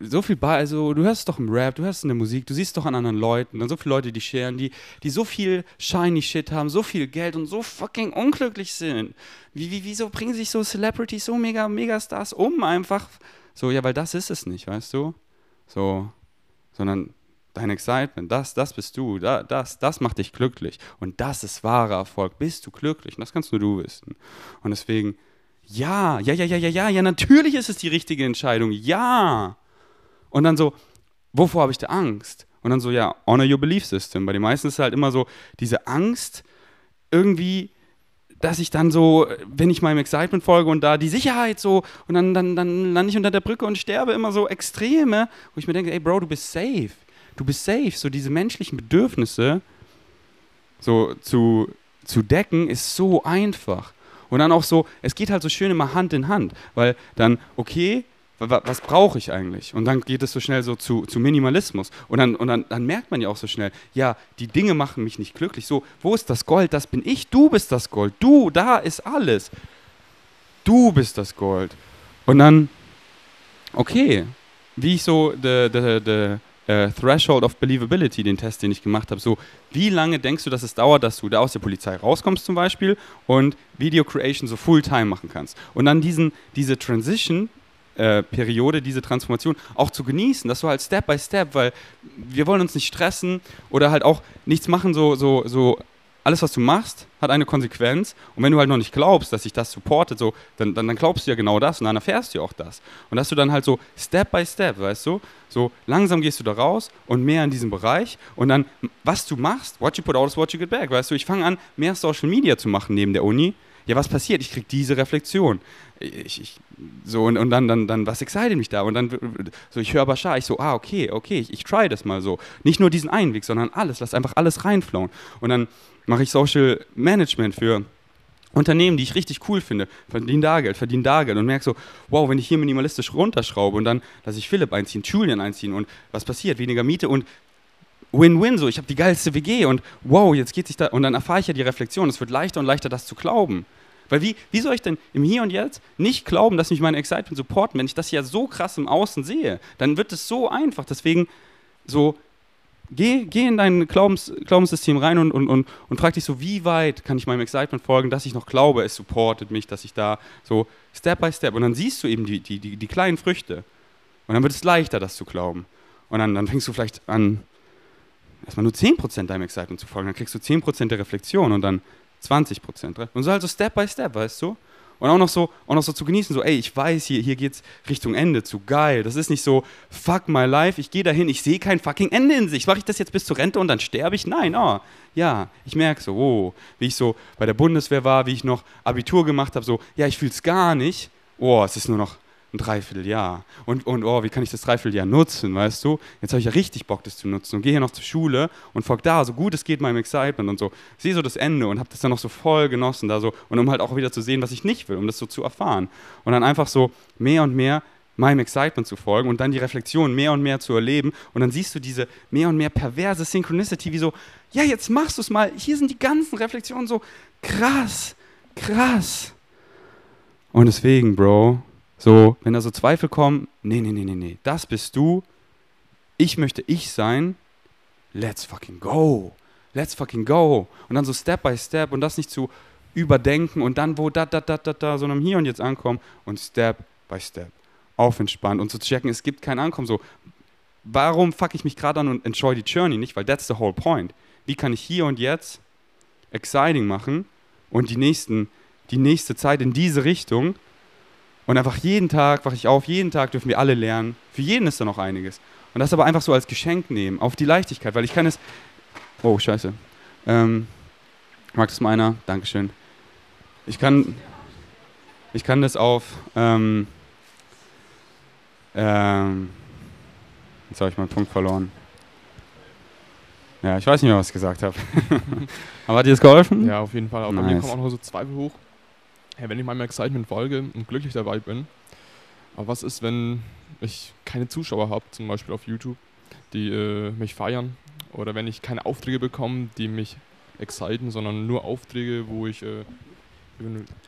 so viel bei, also du hörst doch im Rap, du hörst in der Musik, du siehst doch an anderen Leuten, dann so viele Leute, die scheren, die, die so viel shiny Shit haben, so viel Geld und so fucking unglücklich sind. Wie, wie, wieso bringen sich so Celebrities, so mega, Megastars um einfach? So, ja, weil das ist es nicht, weißt du? So, sondern dein Excitement, das, das bist du, da, das, das macht dich glücklich. Und das ist wahrer Erfolg. Bist du glücklich? Und das kannst nur du wissen. Und deswegen, Ja, ja, ja, ja, ja, ja, ja, natürlich ist es die richtige Entscheidung. Ja. Und dann so, wovor habe ich da Angst? Und dann so, ja, honor your belief system. Bei den meisten ist es halt immer so, diese Angst irgendwie, dass ich dann so, wenn ich meinem Excitement folge und da die Sicherheit so, und dann, dann, dann lande ich unter der Brücke und sterbe immer so Extreme, wo ich mir denke, ey Bro, du bist safe. Du bist safe. So diese menschlichen Bedürfnisse so zu, zu decken, ist so einfach. Und dann auch so, es geht halt so schön immer Hand in Hand, weil dann, okay, was brauche ich eigentlich? Und dann geht es so schnell so zu, zu Minimalismus. Und, dann, und dann, dann merkt man ja auch so schnell, ja, die Dinge machen mich nicht glücklich. So, wo ist das Gold? Das bin ich. Du bist das Gold. Du, da ist alles. Du bist das Gold. Und dann, okay, wie ich so the, the, the uh, Threshold of Believability, den Test, den ich gemacht habe, so, wie lange denkst du, dass es dauert, dass du da aus der Polizei rauskommst zum Beispiel und Video Creation so Fulltime machen kannst? Und dann diesen, diese Transition äh, Periode, diese Transformation auch zu genießen, dass du halt Step by Step, weil wir wollen uns nicht stressen oder halt auch nichts machen, so, so, so alles, was du machst, hat eine Konsequenz. Und wenn du halt noch nicht glaubst, dass sich das supportet, so, dann, dann, dann glaubst du ja genau das und dann erfährst du ja auch das. Und dass du dann halt so Step by Step, weißt du, so langsam gehst du da raus und mehr in diesem Bereich. Und dann, was du machst, what you put out is what you get back. Weißt du, ich fange an, mehr Social Media zu machen neben der Uni ja, was passiert? Ich kriege diese Reflexion. Ich, ich, so, und, und dann, dann, dann, was excited mich da? Und dann, so, ich höre Bashar, ich so, ah, okay, okay, ich, ich try das mal so. Nicht nur diesen einen Weg, sondern alles, lass einfach alles reinflowen. Und dann mache ich Social Management für Unternehmen, die ich richtig cool finde, verdienen da Geld, verdienen da Geld und merke so, wow, wenn ich hier minimalistisch runterschraube und dann lasse ich Philipp einziehen, Julian einziehen und was passiert? Weniger Miete und Win-Win, so ich habe die geilste WG und wow, jetzt geht sich da und dann erfahre ich ja die Reflexion. Es wird leichter und leichter, das zu glauben. Weil wie, wie soll ich denn im Hier und Jetzt nicht glauben, dass mich meine Excitement supporten, wenn ich das ja so krass im Außen sehe? Dann wird es so einfach. Deswegen so, geh, geh in dein Glaubens, Glaubenssystem rein und, und, und, und frag dich so, wie weit kann ich meinem Excitement folgen, dass ich noch glaube, es supportet mich, dass ich da so Step by Step. Und dann siehst du eben die, die, die, die kleinen Früchte. Und dann wird es leichter, das zu glauben. Und dann, dann fängst du vielleicht an, erstmal nur 10% deinem Excitement zu folgen. Dann kriegst du 10% der Reflexion und dann 20 Prozent. Und so halt so Step by Step, weißt du? Und auch noch so, auch noch so zu genießen, so, ey, ich weiß, hier, hier geht's Richtung Ende, zu geil. Das ist nicht so, fuck my life, ich gehe dahin, ich sehe kein fucking Ende in sich. Mache ich das jetzt bis zur Rente und dann sterbe ich? Nein, oh, ja, ich merke so, oh, wie ich so bei der Bundeswehr war, wie ich noch Abitur gemacht habe, so, ja, ich fühle es gar nicht. Oh, es ist nur noch ein Dreivierteljahr. Und, und oh, wie kann ich das Dreivierteljahr nutzen, weißt du? Jetzt habe ich ja richtig Bock, das zu nutzen und gehe hier noch zur Schule und folge da, so gut es geht, meinem Excitement und so. Sehe so das Ende und habe das dann noch so voll genossen da so und um halt auch wieder zu sehen, was ich nicht will, um das so zu erfahren. Und dann einfach so mehr und mehr meinem Excitement zu folgen und dann die Reflexion mehr und mehr zu erleben und dann siehst du diese mehr und mehr perverse Synchronicity, wie so, ja, jetzt machst du es mal, hier sind die ganzen Reflexionen so krass, krass. Und deswegen, Bro, so, wenn da so Zweifel kommen, nee, nee, nee, nee, nee, das bist du. Ich möchte ich sein. Let's fucking go. Let's fucking go. Und dann so Step by Step und das nicht zu überdenken und dann wo da, da, da, da, da, sondern hier und jetzt ankommen und Step by Step. Auf entspannt und zu checken, es gibt kein Ankommen. So, warum fuck ich mich gerade an und enjoy die Journey nicht? Weil that's the whole point. Wie kann ich hier und jetzt exciting machen und die, nächsten, die nächste Zeit in diese Richtung und einfach jeden Tag wache ich auf, jeden Tag dürfen wir alle lernen. Für jeden ist da noch einiges. Und das aber einfach so als Geschenk nehmen, auf die Leichtigkeit, weil ich kann es. Oh, scheiße. Ähm, mag das meiner? Dankeschön. Ich kann, ich kann das auf. Ähm, ähm, jetzt habe ich meinen Punkt verloren. Ja, ich weiß nicht mehr, was ich gesagt habe. aber hat dir das geholfen? Ja, auf jeden Fall. Aber nice. bei mir kommen auch noch so Zweifel hoch hey, wenn ich meinem Excitement folge und glücklich dabei bin, aber was ist, wenn ich keine Zuschauer habe, zum Beispiel auf YouTube, die äh, mich feiern? Oder wenn ich keine Aufträge bekomme, die mich exciten, sondern nur Aufträge, wo ich äh,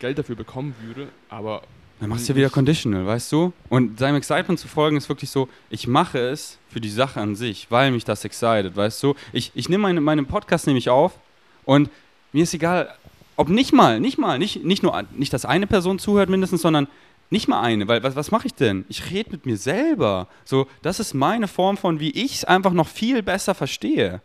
Geld dafür bekommen würde, aber dann machst du ja wieder conditional, weißt du? Und seinem Excitement zu folgen ist wirklich so, ich mache es für die Sache an sich, weil mich das excited, weißt du? Ich, ich nehme meine, meinen Podcast nämlich auf und mir ist egal, ob nicht mal, nicht mal, nicht, nicht nur, nicht, dass eine Person zuhört mindestens, sondern nicht mal eine, weil was, was mache ich denn? Ich rede mit mir selber. So, das ist meine Form von, wie ich es einfach noch viel besser verstehe.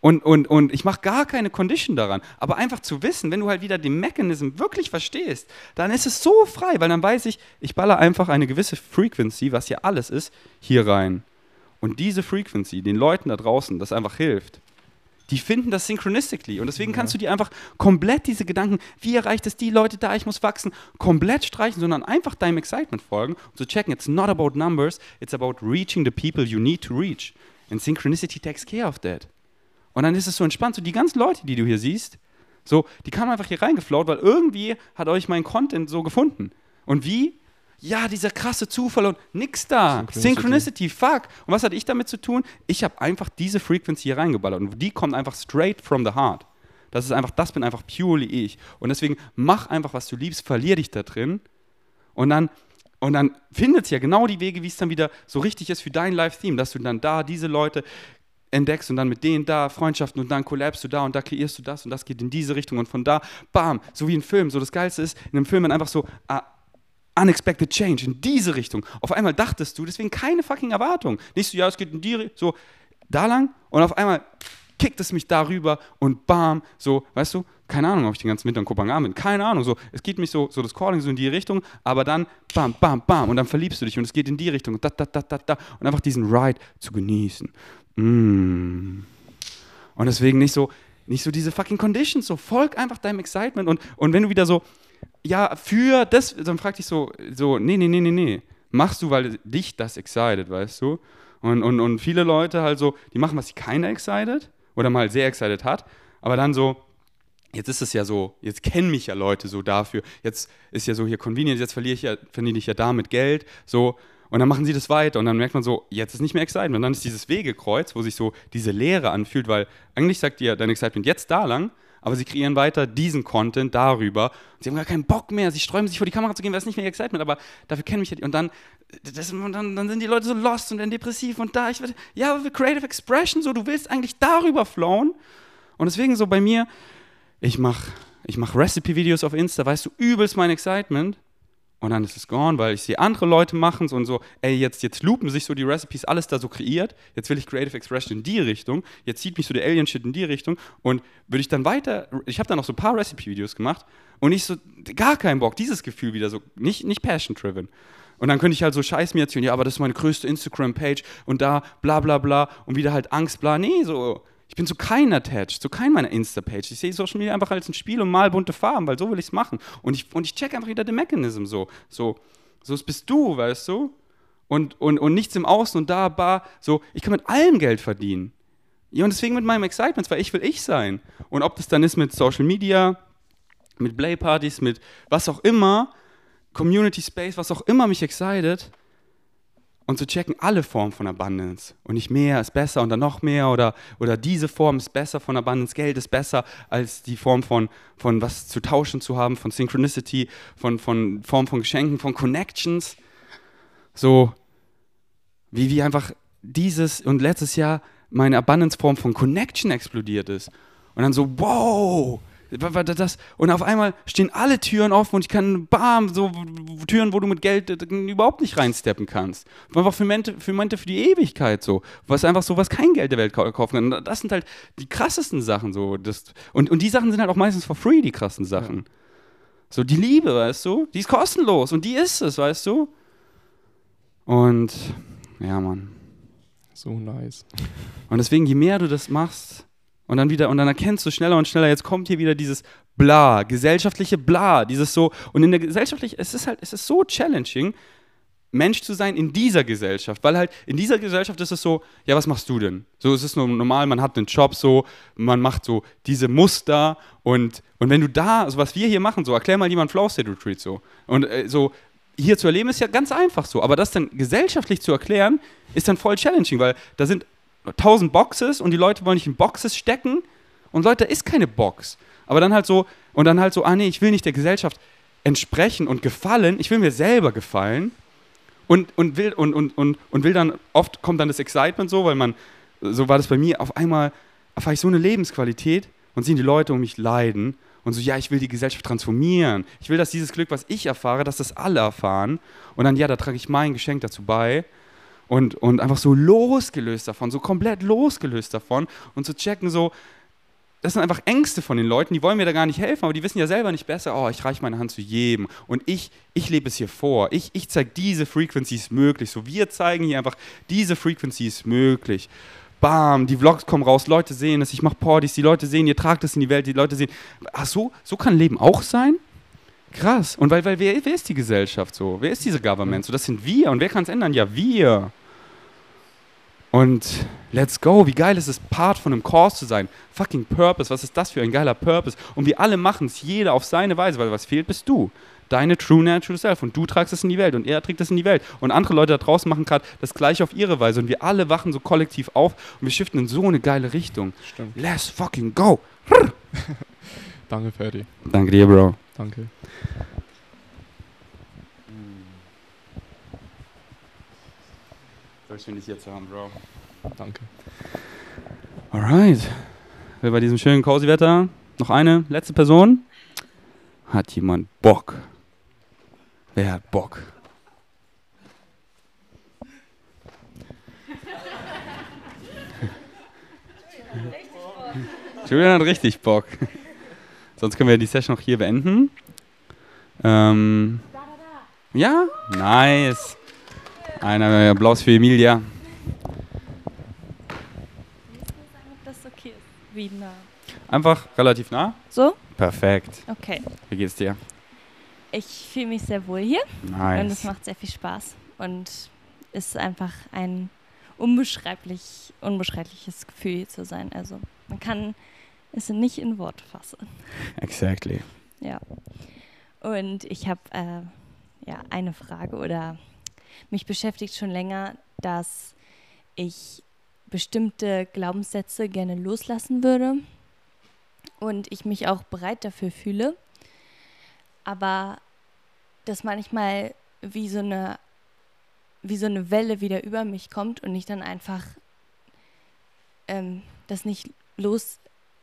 Und, und, und ich mache gar keine Condition daran. Aber einfach zu wissen, wenn du halt wieder den Mechanism wirklich verstehst, dann ist es so frei, weil dann weiß ich, ich baller einfach eine gewisse Frequency, was ja alles ist, hier rein. Und diese Frequency, den Leuten da draußen, das einfach hilft, die finden das synchronistically. Und deswegen kannst du dir einfach komplett diese Gedanken, wie erreicht es die Leute da, ich muss wachsen, komplett streichen, sondern einfach deinem Excitement folgen und zu checken, it's not about numbers, it's about reaching the people you need to reach. And synchronicity takes care of that. Und dann ist es so entspannt, so die ganzen Leute, die du hier siehst, so, die kamen einfach hier reingeflaut, weil irgendwie hat euch mein Content so gefunden. Und wie? Ja, dieser krasse Zufall und nix da. Synchronicity. Synchronicity, fuck. Und was hatte ich damit zu tun? Ich habe einfach diese Frequency hier reingeballert und die kommt einfach straight from the heart. Das ist einfach, das bin einfach purely ich. Und deswegen mach einfach, was du liebst, verlier dich da drin und dann und dann findet es ja genau die Wege, wie es dann wieder so richtig ist für dein Live-Theme, dass du dann da diese Leute entdeckst und dann mit denen da Freundschaften und dann kollabst du da und da kreierst du das und das geht in diese Richtung und von da, bam, so wie ein Film. So das Geilste ist, in einem Film dann einfach so, ah, unexpected change in diese Richtung. Auf einmal dachtest du, deswegen keine fucking Erwartung. Nicht so, ja, es geht in die Richtung, so da lang und auf einmal kickt es mich darüber und bam, so, weißt du, keine Ahnung, ob ich den ganzen Winter in Kopenhagen bin, keine Ahnung, so, es geht mich so, so das Calling so in die Richtung, aber dann bam, bam, bam und dann verliebst du dich und es geht in die Richtung, da, da, da, da, da und einfach diesen Ride zu genießen. Mm. Und deswegen nicht so, nicht so diese fucking Conditions, so folg einfach deinem Excitement und, und wenn du wieder so, ja, für das, dann frag dich so, so, nee, nee, nee, nee, nee. Machst du, weil dich das excited, weißt du? Und, und, und viele Leute halt so, die machen, was sie keiner excited oder mal sehr excited hat, aber dann so, jetzt ist es ja so, jetzt kennen mich ja Leute so dafür, jetzt ist ja so hier convenient, jetzt verliere ich ja, verdiene ich ja damit Geld, so, und dann machen sie das weiter und dann merkt man so, jetzt ist nicht mehr Excitement. Und dann ist dieses Wegekreuz, wo sich so diese Leere anfühlt, weil eigentlich sagt dir dein Excitement jetzt da lang, aber sie kreieren weiter diesen Content darüber. Und sie haben gar keinen Bock mehr, sie sträuben sich vor die Kamera zu gehen, weil es nicht mehr ihr Excitement, aber dafür kennen mich ja die. Und dann, das, dann, dann sind die Leute so lost und dann depressiv und da, ich werde, ja, Creative Expression, so, du willst eigentlich darüber flowen. Und deswegen so bei mir, ich mache ich mach Recipe-Videos auf Insta, weißt du, übelst mein Excitement. Und dann ist es gone, weil ich sehe andere Leute machen es und so, ey, jetzt, jetzt loopen sich so die Recipes, alles da so kreiert. Jetzt will ich Creative Expression in die Richtung. Jetzt zieht mich so der Alien-Shit in die Richtung. Und würde ich dann weiter, ich habe dann noch so ein paar Recipe-Videos gemacht und ich so, gar keinen Bock, dieses Gefühl wieder so, nicht, nicht passion-driven. Und dann könnte ich halt so Scheiß mir erzählen, ja, aber das ist meine größte Instagram-Page und da bla bla bla und wieder halt Angst, bla. Nee, so, ich bin zu keinem attached, zu keinem meiner Insta-Page. Ich sehe Social Media einfach als ein Spiel und mal bunte Farben, weil so will ich es machen. Und ich, und ich check einfach wieder den Mechanism so. So, so bist du, weißt du? Und, und, und nichts im Außen und da, bar, so. Ich kann mit allem Geld verdienen. Ja, und deswegen mit meinem Excitement, weil ich will ich sein. Und ob das dann ist mit Social Media, mit Playpartys, mit was auch immer, Community Space, was auch immer mich excited, und zu checken, alle Formen von Abundance und nicht mehr ist besser und dann noch mehr oder, oder diese Form ist besser von Abundance, Geld ist besser als die Form von, von was zu tauschen zu haben, von Synchronicity, von, von Form von Geschenken, von Connections. So, wie, wie einfach dieses und letztes Jahr meine Abundance-Form von Connection explodiert ist. Und dann so, wow, das, und auf einmal stehen alle Türen offen und ich kann, bam, so Türen, wo du mit Geld äh, überhaupt nicht reinsteppen kannst. Einfach für Momente, für Momente für die Ewigkeit so. Was einfach so, was kein Geld der Welt kaufen kann. Das sind halt die krassesten Sachen so. Das, und, und die Sachen sind halt auch meistens for free, die krassen Sachen. Ja. So, die Liebe, weißt du, die ist kostenlos und die ist es, weißt du. Und ja, Mann. So nice. Und deswegen, je mehr du das machst, und dann wieder, und dann erkennst du schneller und schneller, jetzt kommt hier wieder dieses Bla, gesellschaftliche Bla, dieses so, und in der gesellschaftlichen, es ist halt, es ist so challenging, Mensch zu sein in dieser Gesellschaft, weil halt in dieser Gesellschaft ist es so, ja, was machst du denn? So, es ist nur normal, man hat einen Job so, man macht so diese Muster und, und wenn du da, also was wir hier machen, so, erklär mal jemand Flow State Retreat so. Und äh, so, hier zu erleben ist ja ganz einfach so, aber das dann gesellschaftlich zu erklären, ist dann voll challenging, weil da sind tausend Boxes und die Leute wollen nicht in Boxes stecken und Leute, da ist keine Box. Aber dann halt so, und dann halt so, ah nee, ich will nicht der Gesellschaft entsprechen und gefallen, ich will mir selber gefallen und, und, will, und, und, und, und will dann, oft kommt dann das Excitement so, weil man, so war das bei mir, auf einmal erfahre ich so eine Lebensqualität und sehen die Leute um mich leiden und so, ja, ich will die Gesellschaft transformieren. Ich will, dass dieses Glück, was ich erfahre, dass das alle erfahren. Und dann, ja, da trage ich mein Geschenk dazu bei. Und, und einfach so losgelöst davon, so komplett losgelöst davon und zu checken, so, das sind einfach Ängste von den Leuten, die wollen mir da gar nicht helfen, aber die wissen ja selber nicht besser, oh, ich reiche meine Hand zu jedem und ich, ich lebe es hier vor, ich, ich zeige diese Frequencies möglich, so wir zeigen hier einfach, diese Frequencies möglich. Bam, die Vlogs kommen raus, Leute sehen es, ich mache Partys, die Leute sehen, ihr tragt es in die Welt, die Leute sehen, ach so, so kann Leben auch sein? Krass. Und weil, weil wer, wer ist die Gesellschaft so? Wer ist diese Government? So, das sind wir. Und wer kann es ändern? Ja, wir. Und let's go. Wie geil ist es, Part von einem Cause zu sein? Fucking Purpose. Was ist das für ein geiler Purpose? Und wir alle machen es, jeder auf seine Weise, weil was fehlt, bist du. Deine True Natural Self. Und du tragst es in die Welt und er trägt es in die Welt. Und andere Leute da draußen machen gerade das gleiche auf ihre Weise. Und wir alle wachen so kollektiv auf und wir shiften in so eine geile Richtung. Stimmt. Let's fucking go. Danke, Ferdi. Danke dir, Bro. Danke. Soll ich nicht hier zu haben, Bro. Danke. Alright. Wer bei diesem schönen cozy Wetter noch eine letzte Person? Hat jemand Bock? Wer hat Bock? Julian hat richtig Bock. Sonst können wir die Session auch hier beenden. Ähm, ja, nice. Einer Applaus für Emilia. ob das okay ist. Wie nah? Einfach relativ nah. So? Perfekt. Okay. Wie geht's dir? Ich fühle mich sehr wohl hier und es Nice. macht sehr viel Spaß und ist einfach ein unbeschreiblich, unbeschreibliches Gefühl hier zu sein. Also man kann es nicht in Worte fassen. Exactly. Ja. Und ich habe äh, ja eine Frage oder mich beschäftigt schon länger, dass ich bestimmte Glaubenssätze gerne loslassen würde und ich mich auch bereit dafür fühle, aber dass manchmal wie so eine wie so eine Welle wieder über mich kommt und ich dann einfach ähm, das nicht los,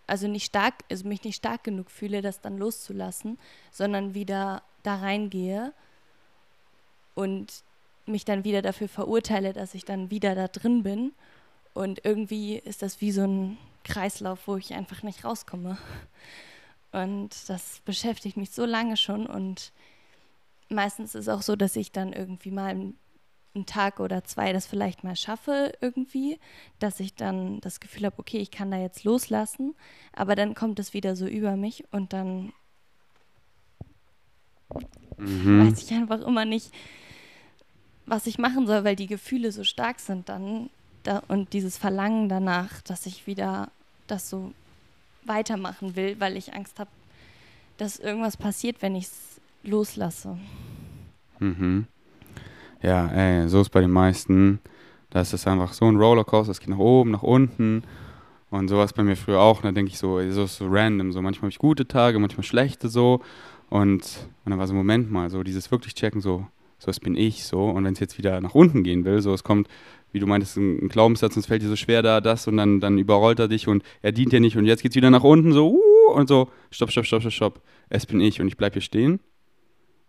also nicht stark, also mich nicht stark genug fühle, das dann loszulassen, sondern wieder da reingehe und mich dann wieder dafür verurteile, dass ich dann wieder da drin bin. Und irgendwie ist das wie so ein Kreislauf, wo ich einfach nicht rauskomme. Und das beschäftigt mich so lange schon. Und meistens ist es auch so, dass ich dann irgendwie mal einen Tag oder zwei das vielleicht mal schaffe irgendwie, dass ich dann das Gefühl habe, okay, ich kann da jetzt loslassen, aber dann kommt es wieder so über mich und dann Mhm. weiß ich einfach immer nicht, was ich machen soll, weil die Gefühle so stark sind dann da, und dieses Verlangen danach, dass ich wieder das so weitermachen will, weil ich Angst habe, dass irgendwas passiert, wenn ich es loslasse. Mhm. Ja, ey, so ist bei den meisten. Da ist es einfach so ein Rollercoaster, es geht nach oben, nach unten. Und sowas bei mir früher auch. Und da denke ich so, so ist so random. So manchmal habe ich gute Tage, manchmal schlechte so. Und, und dann war so, Moment mal, so dieses wirklich checken, so, so das bin ich so. Und wenn es jetzt wieder nach unten gehen will, so es kommt, wie du meintest, ein, ein Glaubenssatz und es fällt dir so schwer da, das und dann, dann überrollt er dich und er dient dir nicht und jetzt geht's wieder nach unten, so, uh, und so, stopp, stopp, stopp, stopp, stopp. Es bin ich und ich bleib hier stehen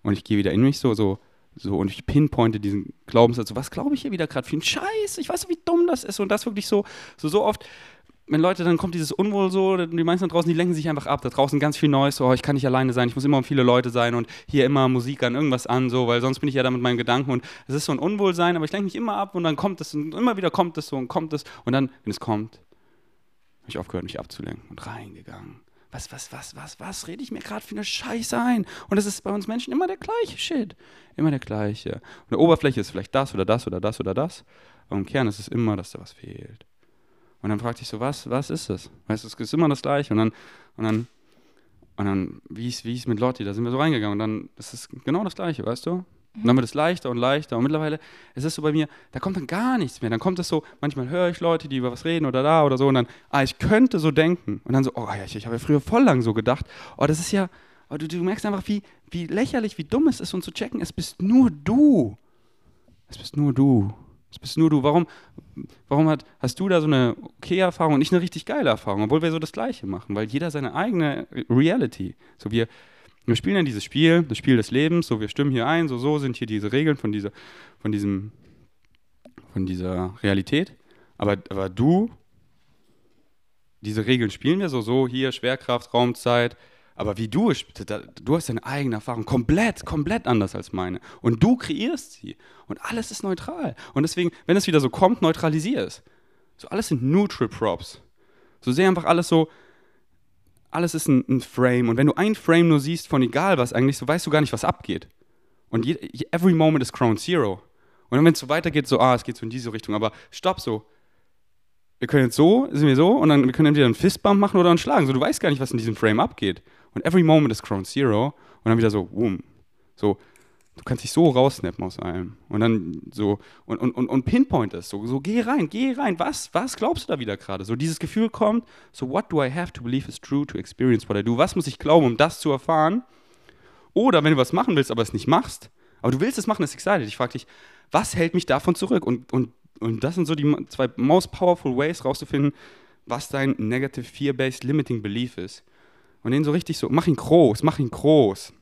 und ich gehe wieder in mich so, so, so und ich pinpointe diesen Glaubenssatz, so, was glaube ich hier wieder gerade für einen Scheiß, ich weiß wie dumm das ist. Und das wirklich so, so, so oft, wenn Leute, dann kommt dieses Unwohl so, die meisten da draußen, die lenken sich einfach ab, da draußen ganz viel Neues, so, oh, ich kann nicht alleine sein, ich muss immer um viele Leute sein und hier immer Musik an, irgendwas an, so, weil sonst bin ich ja da mit meinen Gedanken und es ist so ein Unwohlsein, aber ich lenke mich immer ab und dann kommt es und immer wieder kommt es so und kommt es. Und dann, wenn es kommt, habe ich aufgehört, mich abzulenken und reingegangen. Was, was, was, was, was rede ich mir gerade für eine Scheiße ein? Und das ist bei uns Menschen immer der gleiche Shit. Immer der gleiche. Und der Oberfläche ist vielleicht das oder das oder das oder das. Aber im Kern ist es immer, dass da was fehlt. Und dann fragte ich so, was, was ist das? Weißt du, es ist immer das Gleiche. Und dann, und dann, und dann, wie ist, wie mit Lotti? Da sind wir so reingegangen. Und dann, das ist genau das Gleiche, weißt du? Und dann wird es leichter und leichter. Und mittlerweile ist es so bei mir, da kommt dann gar nichts mehr. Dann kommt es so, manchmal höre ich Leute, die über was reden oder da oder so. Und dann, ah, ich könnte so denken. Und dann so, oh ja, ich, ich habe ja früher voll lang so gedacht. Oh, das ist ja, oh, du, du merkst einfach, wie, wie lächerlich, wie dumm es ist, und zu checken, es bist nur du. Es bist nur du. Es bist nur du. Warum, warum hat, hast du da so eine okay Erfahrung und nicht eine richtig geile Erfahrung, obwohl wir so das Gleiche machen? Weil jeder seine eigene Reality. So wir, wir spielen dann dieses Spiel, das Spiel des Lebens, so wir stimmen hier ein, so, so sind hier diese Regeln von, dieser, von diesem von dieser Realität. Aber, aber du, diese Regeln spielen wir so, so hier Schwerkraft, Raumzeit, aber wie du, du hast deine eigene Erfahrung komplett, komplett anders als meine. Und du kreierst sie. Und alles ist neutral. Und deswegen, wenn es wieder so kommt, neutralisier es. So alles sind Neutral Props. So sehr einfach alles so, alles ist ein, ein, Frame. Und wenn du ein Frame nur siehst von egal was eigentlich, so weißt du gar nicht, was abgeht. Und je, every moment is Crown Zero. Und dann, wenn es so weitergeht, so, ah, es geht so in diese Richtung. Aber stopp so. Wir können jetzt so, sind wir so, und dann wir können entweder einen Fistbump machen oder einen Schlagen. So, du weißt gar nicht, was in diesem Frame abgeht. Und every moment is Crown Zero. Und dann wieder so, boom. So, du kannst dich so raussnappen aus allem. Und dann so, und, und, und, und pinpoint es. So, so, geh rein, geh rein. Was, was glaubst du da wieder gerade? So, dieses Gefühl kommt, so, what do I have to believe is true to experience what I do? Was muss ich glauben, um das zu erfahren? Oder wenn du was machen willst, aber es nicht machst, aber du willst es machen, ist excited. Ich frage dich, was hält mich davon zurück? Und, und, und das sind so die zwei most powerful ways rauszufinden, was dein negative fear-based limiting belief ist. Und den so richtig so, mach ihn groß, mach ihn groß.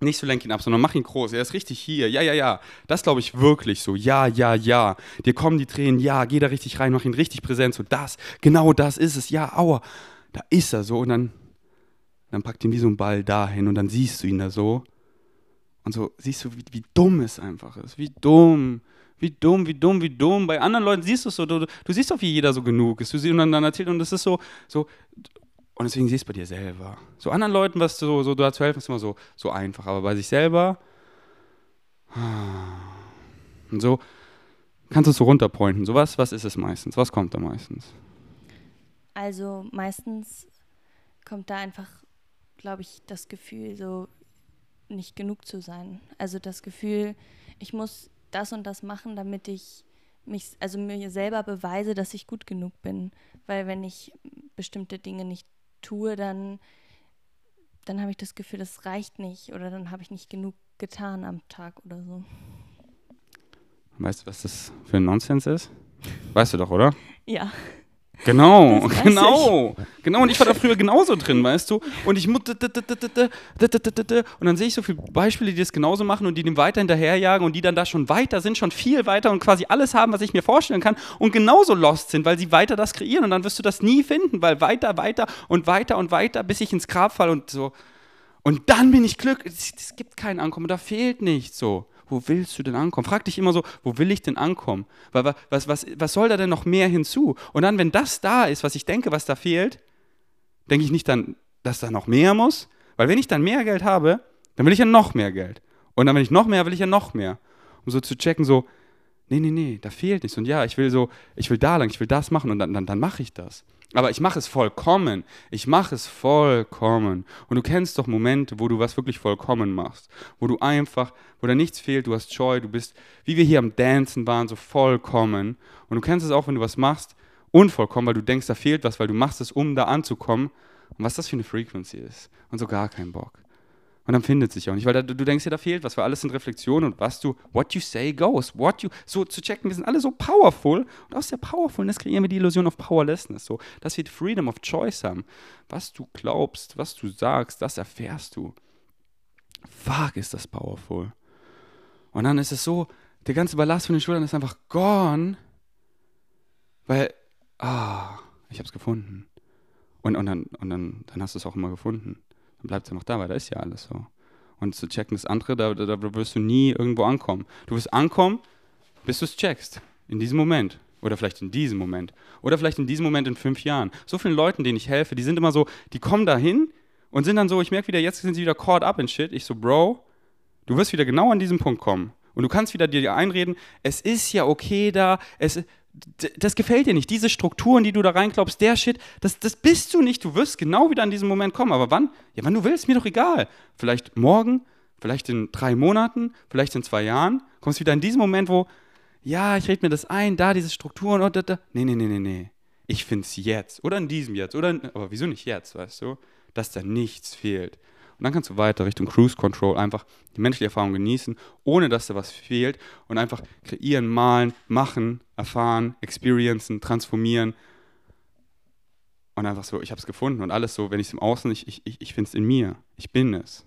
Nicht so lenk ihn ab, sondern mach ihn groß. Er ist richtig hier. Ja, ja, ja. Das glaube ich wirklich so. Ja, ja, ja. Dir kommen die Tränen. Ja, geh da richtig rein, mach ihn richtig präsent. So, das, genau das ist es. Ja, aua. Da ist er so. Und dann, dann packt ihn wie so ein Ball dahin und dann siehst du ihn da so. Und so siehst du, wie, wie dumm es einfach ist. Wie dumm. Wie dumm, wie dumm, wie dumm. Bei anderen Leuten siehst du es so. Du, du siehst doch, wie jeder so genug ist. Du siehst und dann, dann erzählt und das ist so, so und deswegen siehst du bei dir selber. So anderen Leuten, was so, so da zu helfen, ist immer so, so einfach. Aber bei sich selber. Und so kannst du es so runterpointen. So was, was ist es meistens? Was kommt da meistens? Also meistens kommt da einfach, glaube ich, das Gefühl, so nicht genug zu sein. Also das Gefühl, ich muss das und das machen, damit ich mich, also mir selber beweise, dass ich gut genug bin. Weil wenn ich bestimmte Dinge nicht tue, dann, dann habe ich das Gefühl, das reicht nicht oder dann habe ich nicht genug getan am Tag oder so. Weißt du, was das für ein Nonsens ist? Weißt du doch, oder? Ja. Genau, genau, ich. genau. Und ich war da früher genauso drin, weißt du? Und ich und dann sehe ich so viele Beispiele, die das genauso machen und die dem weiter hinterherjagen und die dann da schon weiter sind, schon viel weiter und quasi alles haben, was ich mir vorstellen kann und genauso lost sind, weil sie weiter das kreieren und dann wirst du das nie finden, weil weiter, weiter und weiter und weiter, bis ich ins Grab falle und so. Und dann bin ich glücklich. Es gibt kein Ankommen, da fehlt nichts so wo willst du denn ankommen? Frag dich immer so, wo will ich denn ankommen? Weil, was, was, was soll da denn noch mehr hinzu? Und dann, wenn das da ist, was ich denke, was da fehlt, denke ich nicht dann, dass da noch mehr muss. Weil wenn ich dann mehr Geld habe, dann will ich ja noch mehr Geld. Und dann, wenn ich noch mehr, will ich ja noch mehr. Um so zu checken, so, nee, nee, nee, da fehlt nichts. Und ja, ich will so, ich will da lang, ich will das machen und dann, dann, dann mache ich das. Aber ich mache es vollkommen. Ich mache es vollkommen. Und du kennst doch Momente, wo du was wirklich vollkommen machst. Wo du einfach, wo da nichts fehlt, du hast Joy, du bist, wie wir hier am Dancen waren, so vollkommen. Und du kennst es auch, wenn du was machst, unvollkommen, weil du denkst, da fehlt was, weil du machst es, um da anzukommen. Und was das für eine Frequency ist. Und so gar keinen Bock. Und dann findet sich auch nicht, weil da, du denkst dir, da fehlt was, weil alles sind Reflexionen und was du, what you say goes, what you, so zu checken, wir sind alle so powerful und aus der Powerfulness kreieren wir die Illusion of Powerlessness, so, dass wir die Freedom of Choice haben. Was du glaubst, was du sagst, das erfährst du. Fuck, ist das powerful. Und dann ist es so, der ganze Ballast von den Schultern ist einfach gone, weil, ah, ich hab's gefunden. Und, und, dann, und dann, dann hast du es auch immer gefunden dann bleibt es noch da, weil da ist ja alles so. Und zu checken das andere, da, da, da wirst du nie irgendwo ankommen. Du wirst ankommen, bis du es checkst. In diesem Moment. Oder vielleicht in diesem Moment. Oder vielleicht in diesem Moment in fünf Jahren. So vielen Leuten, denen ich helfe, die sind immer so, die kommen da hin und sind dann so, ich merke wieder, jetzt sind sie wieder caught up in shit. Ich so, Bro, du wirst wieder genau an diesen Punkt kommen. Und du kannst wieder dir einreden, es ist ja okay da, es, das gefällt dir nicht. Diese Strukturen, die du da reinkloppst, der Shit, das, das bist du nicht. Du wirst genau wieder an diesem Moment kommen. Aber wann? Ja, wann du willst, mir doch egal. Vielleicht morgen, vielleicht in drei Monaten, vielleicht in zwei Jahren. Kommst wieder in diesen Moment, wo, ja, ich rede mir das ein, da diese Strukturen und da, da. Nee, nee, nee, nee, nee. Ich finde es jetzt. Oder in diesem jetzt. Oder in, aber wieso nicht jetzt, weißt du? Dass da nichts fehlt. Und dann kannst du weiter Richtung Cruise Control einfach die menschliche Erfahrung genießen, ohne dass da was fehlt und einfach kreieren, malen, machen, erfahren, experiencen, transformieren. Und einfach so, ich habe es gefunden und alles so, wenn ich es im Außen, ich, ich, ich finde es in mir. Ich bin es.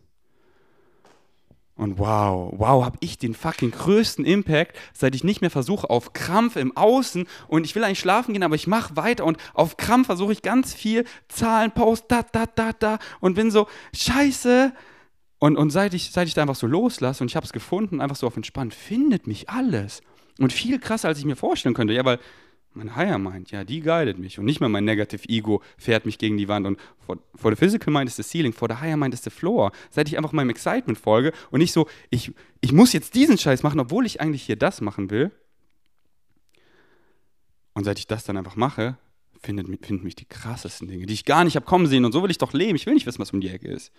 Und wow, wow, habe ich den fucking größten Impact, seit ich nicht mehr versuche, auf Krampf im Außen und ich will eigentlich schlafen gehen, aber ich mache weiter und auf Krampf versuche ich ganz viel Zahlen, Post, da, da, da, da und bin so, scheiße. Und, und seit, ich, seit ich da einfach so loslasse und ich habe es gefunden, einfach so auf entspannt, findet mich alles. Und viel krasser, als ich mir vorstellen könnte. Ja, weil mein Higher Mind, ja, die guidet mich. Und nicht mehr mein Negative Ego fährt mich gegen die Wand. Und for, for the Physical Mind ist the Ceiling, for the Higher Mind ist the Floor. Seit ich einfach meinem Excitement folge und nicht so, ich, ich muss jetzt diesen Scheiß machen, obwohl ich eigentlich hier das machen will. Und seit ich das dann einfach mache, finden mich die krassesten Dinge, die ich gar nicht habe kommen sehen. Und so will ich doch leben. Ich will nicht wissen, was um die Ecke ist.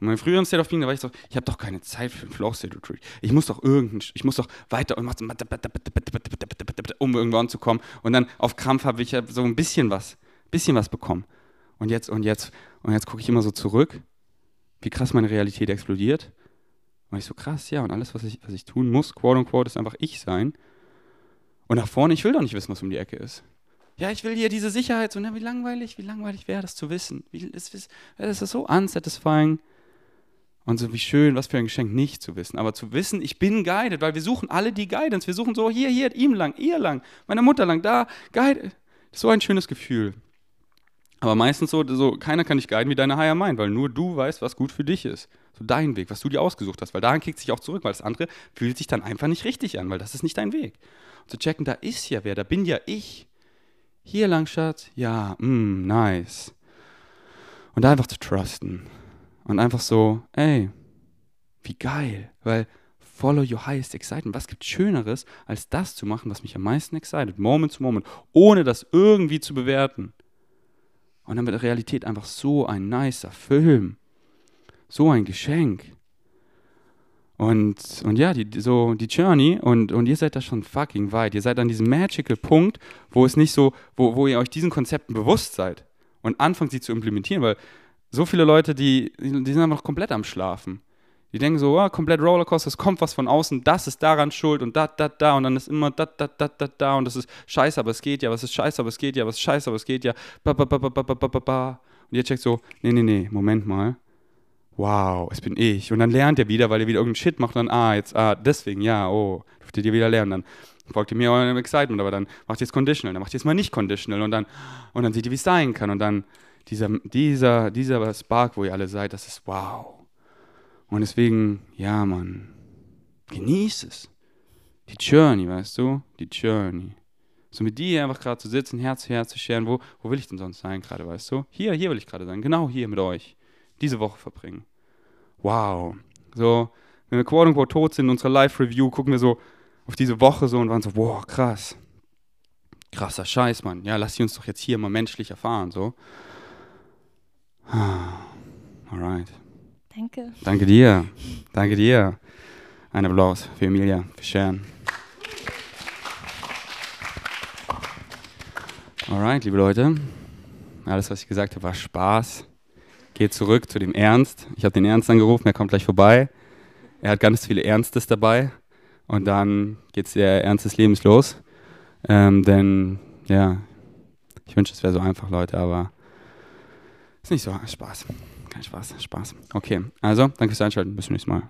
Und mein früheren State of Being, da war ich so, ich habe doch keine Zeit für einen Flow State Retreat. Ich muss doch irgendein, ich muss doch weiter und um irgendwo anzukommen. Und dann auf Krampf habe ich so ein bisschen was, bisschen was bekommen. Und jetzt, und jetzt, und jetzt gucke ich immer so zurück, wie krass meine Realität explodiert. Und ich so, krass, ja, und alles, was ich, was ich tun muss, quote unquote, ist einfach ich sein. Und nach vorne, ich will doch nicht wissen, was um die Ecke ist. Ja, ich will hier diese Sicherheit. So, na, wie langweilig, wie langweilig wäre das zu wissen? Wie, ist, ist, das ist so unsatisfying. Und so wie schön, was für ein Geschenk nicht zu wissen. Aber zu wissen, ich bin guided, weil wir suchen alle die Guidance. Wir suchen so hier, hier, ihm lang, ihr lang, meiner Mutter lang, da, guide. So ein schönes Gefühl. Aber meistens so, so, keiner kann dich guiden wie deine Higher Mind, weil nur du weißt, was gut für dich ist. So dein Weg, was du dir ausgesucht hast. Weil daran kickt sich auch zurück, weil das andere fühlt sich dann einfach nicht richtig an, weil das ist nicht dein Weg. Und zu checken, da ist ja wer, da bin ja ich. Hier lang, Schatz. Ja, mm, nice. Und da einfach zu trusten. Und einfach so, ey, wie geil. Weil follow your highest excitement. Was gibt Schöneres, als das zu machen, was mich am meisten excited, Moment zu Moment, ohne das irgendwie zu bewerten. Und dann wird Realität einfach so ein nicer Film. So ein Geschenk. Und, und ja, die, so die Journey, und, und ihr seid da schon fucking weit. Ihr seid an diesem magical Punkt, wo es nicht so, wo, wo ihr euch diesen Konzepten bewusst seid und anfangt, sie zu implementieren, weil so viele Leute, die, die sind einfach komplett am Schlafen. Die denken so, oh, komplett Rollercoaster, es kommt was von außen, das ist daran schuld und da, da, da und dann ist immer da, da, da, da, da und das ist scheiße, aber es geht ja, was ist scheiße, aber es geht ja, was ist scheiße, aber es geht ja, ba, ba, ba, ba, ba, ba, ba, ba. Und ihr checkt so, nee, nee, nee, Moment mal. Wow, es bin ich. Und dann lernt ihr wieder, weil ihr wieder irgendeinen Shit macht und dann, ah, jetzt, ah, deswegen, ja, oh, dürftet ihr wieder lernen. Dann folgt ihr mir eurem Excitement, aber dann macht ihr es conditional, dann macht ihr es mal nicht conditional und dann, und dann seht ihr, wie es sein kann und dann dieser, dieser, dieser Spark, wo ihr alle seid, das ist wow. Und deswegen, ja, Mann, genieß es. Die Journey, weißt du? Die Journey. So mit dir einfach gerade zu sitzen, Herz zu Herz zu scheren. Wo, wo will ich denn sonst sein gerade, weißt du? Hier, hier will ich gerade sein. Genau hier mit euch. Diese Woche verbringen. Wow. So, wenn wir quote unquote tot sind in unserer Live-Review, gucken wir so auf diese Woche so und waren so, wow, krass. Krasser Scheiß, Mann. Ja, lass sie uns doch jetzt hier mal menschlich erfahren, so. Alright. Danke. Danke dir. Danke dir. Ein Applaus für Emilia, für Sharon. Alright, liebe Leute. Alles, was ich gesagt habe, war Spaß. Geht zurück zu dem Ernst. Ich habe den Ernst angerufen, er kommt gleich vorbei. Er hat ganz viele Ernstes dabei. Und dann geht der Ernst des Lebens los. Ähm, denn, ja, ich wünsche, es wäre so einfach, Leute, aber ist nicht so. Spaß. Kein Spaß. Spaß. Okay, also, danke fürs Einschalten. Bis zum nächsten Mal.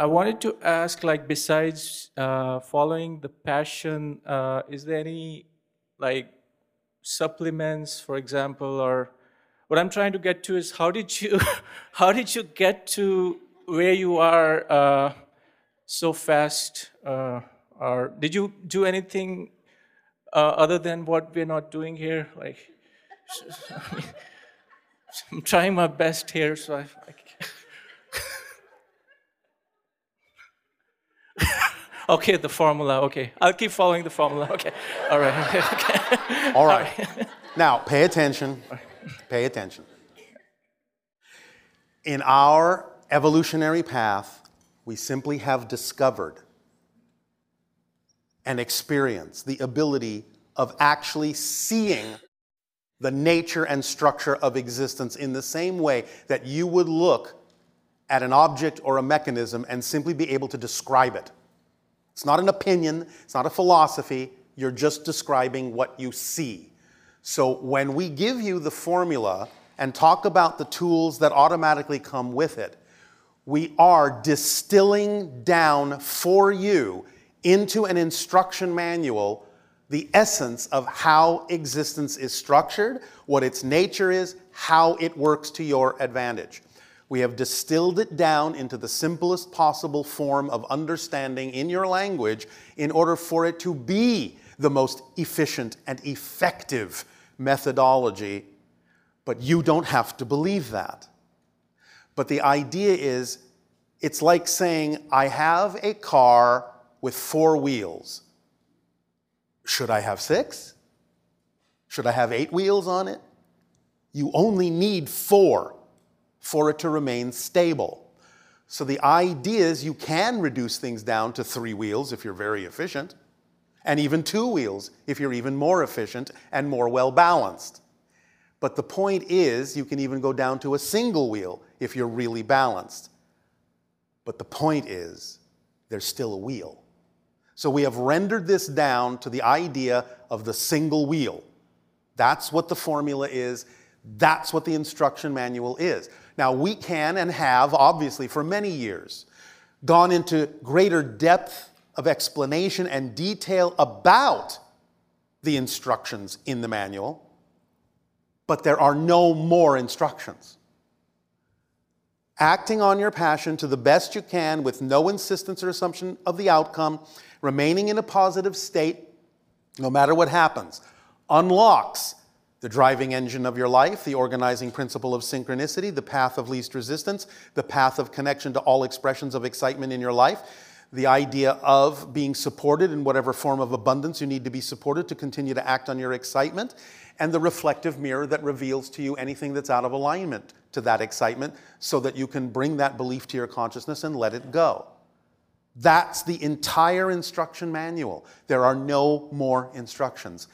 I wanted to ask, like, besides uh, following the passion, uh, is there any, like, supplements, for example, or what I'm trying to get to is how did you, how did you get to where you are uh, so fast? Uh, or did you do anything uh, other than what we're not doing here, like? I'm trying my best here, so I. I okay, the formula. Okay, I'll keep following the formula. Okay, all right. Okay. All right. now, pay attention. Pay attention. In our evolutionary path, we simply have discovered and experienced the ability of actually seeing the nature and structure of existence in the same way that you would look at an object or a mechanism and simply be able to describe it. It's not an opinion, it's not a philosophy, you're just describing what you see. So when we give you the formula and talk about the tools that automatically come with it, we are distilling down for you into an instruction manual the essence of how existence is structured, what its nature is, how it works to your advantage. We have distilled it down into the simplest possible form of understanding in your language in order for it to be the most efficient and effective methodology. But you don't have to believe that. But the idea is it's like saying, I have a car with four wheels. Should I have six? Should I have eight wheels on it? You only need four for it to remain stable. So the idea is you can reduce things down to three wheels if you're very efficient, and even two wheels if you're even more efficient and more well balanced. But the point is, you can even go down to a single wheel if you're really balanced. But the point is, there's still a wheel. So we have rendered this down to the idea of the single wheel. That's what the formula is. That's what the instruction manual is. Now, we can and have, obviously, for many years, gone into greater depth of explanation and detail about the instructions in the manual, but there are no more instructions. Acting on your passion to the best you can with no insistence or assumption of the outcome, remaining in a positive state, no matter what happens, unlocks the driving engine of your life, the organizing principle of synchronicity, the path of least resistance, the path of connection to all expressions of excitement in your life, the idea of being supported in whatever form of abundance you need to be supported to continue to act on your excitement, and the reflective mirror that reveals to you anything that's out of alignment to that excitement so that you can bring that belief to your consciousness and let it go. That's the entire instruction manual. There are no more instructions.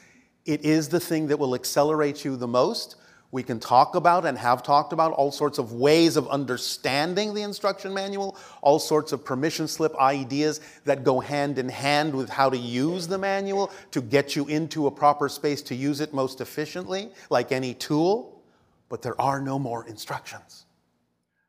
It is the thing that will accelerate you the most. We can talk about and have talked about all sorts of ways of understanding the instruction manual, all sorts of permission slip ideas that go hand in hand with how to use the manual to get you into a proper space to use it most efficiently, like any tool. But there are no more instructions.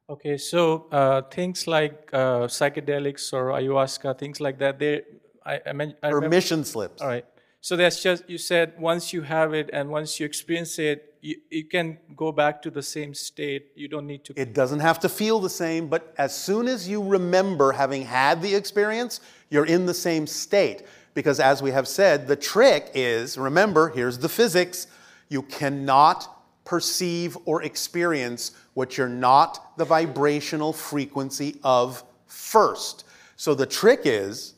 Okay, so uh, things like uh, psychedelics or ayahuasca, things like that, they, I, I, mean, I remember- Permission slips. All right. So that's just, you said once you have it and once you experience it, you, you can go back to the same state. You don't need to. It doesn't have to feel the same, but as soon as you remember having had the experience, you're in the same state. Because as we have said, the trick is remember, here's the physics you cannot perceive or experience what you're not the vibrational frequency of first. So the trick is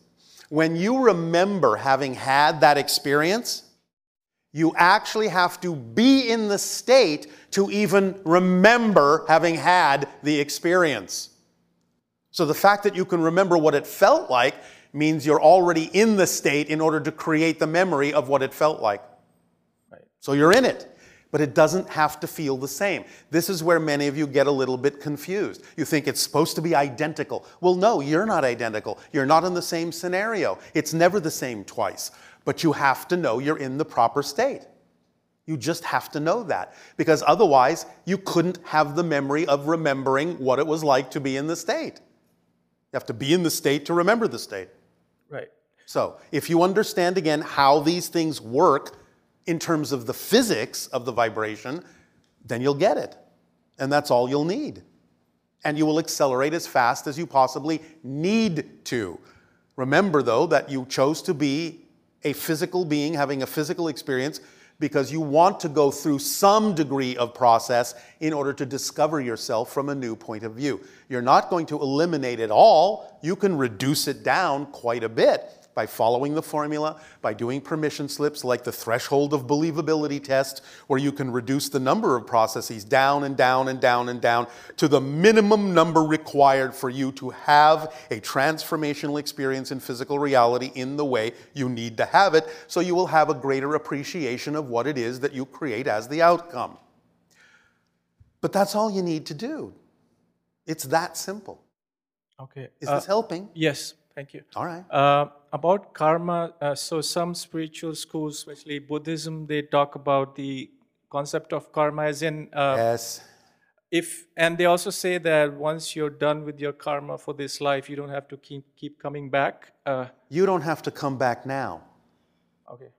when you remember having had that experience, you actually have to be in the state to even remember having had the experience. So the fact that you can remember what it felt like means you're already in the state in order to create the memory of what it felt like. So you're in it, but it doesn't have to feel the same. This is where many of you get a little bit confused. You think it's supposed to be identical. Well, no, you're not identical. You're not in the same scenario. It's never the same twice, but you have to know you're in the proper state. You just have to know that because otherwise you couldn't have the memory of remembering what it was like to be in the state. You have to be in the state to remember the state. Right. So, if you understand again how these things work in terms of the physics of the vibration, then you'll get it. And that's all you'll need. And you will accelerate as fast as you possibly need to. Remember, though, that you chose to be a physical being having a physical experience because you want to go through some degree of process in order to discover yourself from a new point of view. You're not going to eliminate it all, you can reduce it down quite a bit by following the formula, by doing permission slips like the threshold of believability test, where you can reduce the number of processes down and down and down and down to the minimum number required for you to have a transformational experience in physical reality in the way you need to have it, so you will have a greater appreciation of what it is that you create as the outcome. But that's all you need to do. It's that simple. Okay. Is Uh, this helping? Yes, thank you. All right. Uh, about karma, uh, so some spiritual schools, especially Buddhism, they talk about the concept of karma as in uh, Yes. if and they also say that once you're done with your karma for this life, you don't have to keep keep coming back. Uh, You don't have to come back now. okay.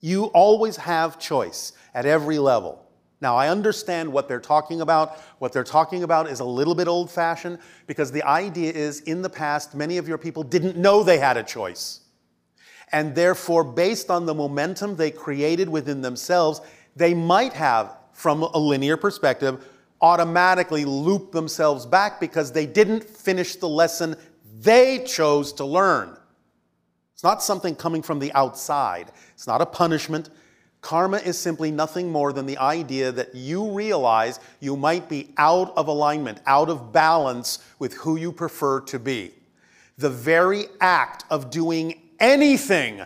You always have choice at every level. Now, I understand what they're talking about. What they're talking about is a little bit old fashioned because the idea is in the past, many of your people didn't know they had a choice. And therefore, based on the momentum they created within themselves, they might have, from a linear perspective, automatically looped themselves back because they didn't finish the lesson they chose to learn. It's not something coming from the outside. It's not a punishment. Karma is simply nothing more than the idea that you realize you might be out of alignment, out of balance with who you prefer to be. The very act of doing anything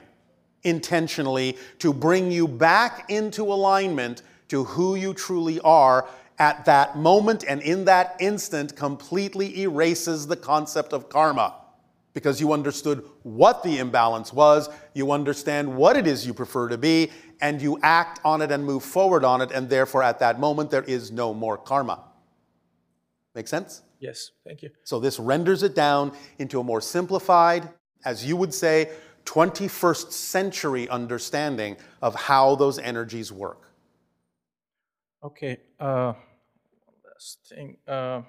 intentionally to bring you back into alignment to who you truly are at that moment and in that instant completely erases the concept of karma because you understood what the imbalance was, you understand what it is you prefer to be, and you act on it and move forward on it, and therefore at that moment there is no more karma. Make sense? Yes. Thank you. So this renders it down into a more simplified, as you would say, 21st century understanding of how those energies work. Okay. Uh, one last thing. Uh,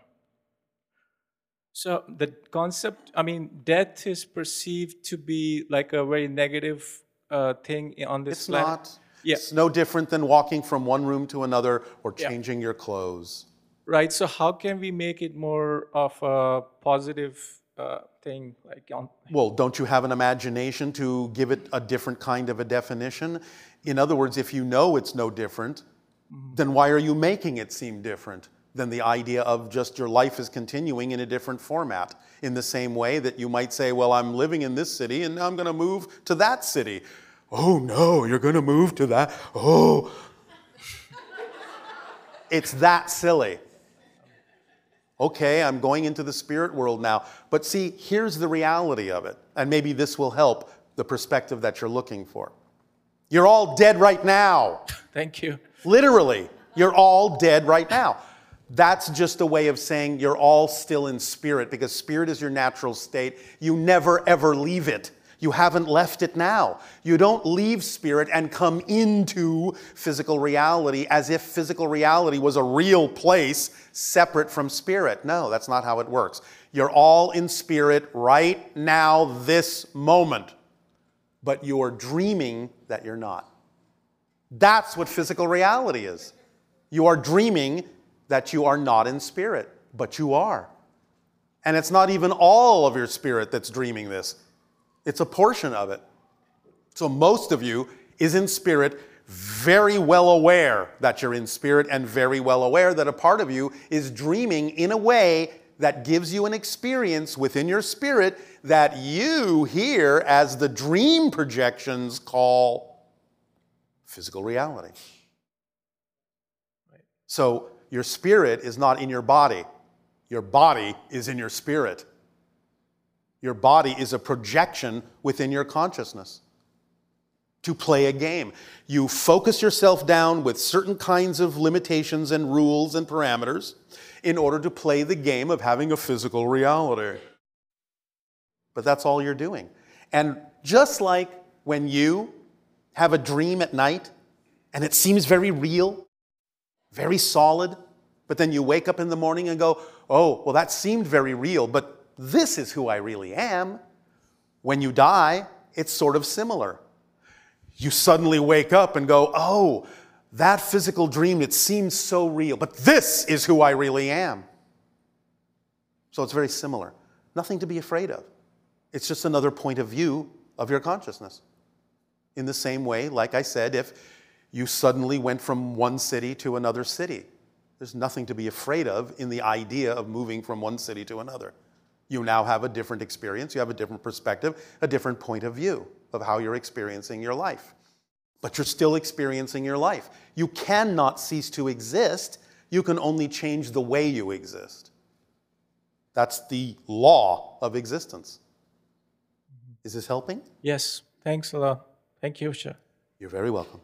so the concept, I mean, death is perceived to be like a very negative uh, thing on this It's planet. not. Yeah. It's no different than walking from one room to another or Yeah. changing your clothes. Right. So how can we make it more of a positive uh, thing? Like on. Well, don't you have an imagination to give it a different kind of a definition? In other words, if you know it's no different, then why are you making it seem different than the idea of just your life is continuing in a different format? In the same way that you might say, Well, I'm living in this city and now I'm going to move to that city. Oh, no, you're going to move to that. Oh. it's that silly. Okay, I'm going into the spirit world now. But see, here's the reality of it. And maybe this will help the perspective that you're looking for. You're all dead right now. Thank you. Literally, you're all dead right now. That's just a way of saying you're all still in spirit because spirit is your natural state. You never ever leave it. You haven't left it now. You don't leave spirit and come into physical reality as if physical reality was a real place separate from spirit. No, that's not how it works. You're all in spirit right now, this moment, but you're dreaming that you're not. That's what physical reality is. You are dreaming that you are not in spirit, but you are. And it's not even all of your spirit that's dreaming this, it's a portion of it. So most of you is in spirit, very well aware that you're in spirit, and very well aware that a part of you is dreaming in a way that gives you an experience within your spirit that you hear as the dream projections, call physical reality. So your spirit is not in your body, your body is in your spirit. Your body is a projection within your consciousness to play a game. You focus yourself down with certain kinds of limitations and rules and parameters in order to play the game of having a physical reality. But that's all you're doing. And just like when you have a dream at night and it seems very real, very solid, but then you wake up in the morning and go, oh, well, that seemed very real, but this is who I really am. When you die, it's sort of similar. You suddenly wake up and go, oh, that physical dream, it seems so real, but this is who I really am. So it's very similar. Nothing to be afraid of. It's just another point of view of your consciousness. In the same way, like I said, if you suddenly went from one city to another city, there's nothing to be afraid of in the idea of moving from one city to another. You now have a different experience, you have a different perspective, a different point of view of how you're experiencing your life. But you're still experiencing your life. You cannot cease to exist, you can only change the way you exist. That's the law of existence. Is this helping? Yes. Thanks a lot. Thank you, sir. You're very welcome.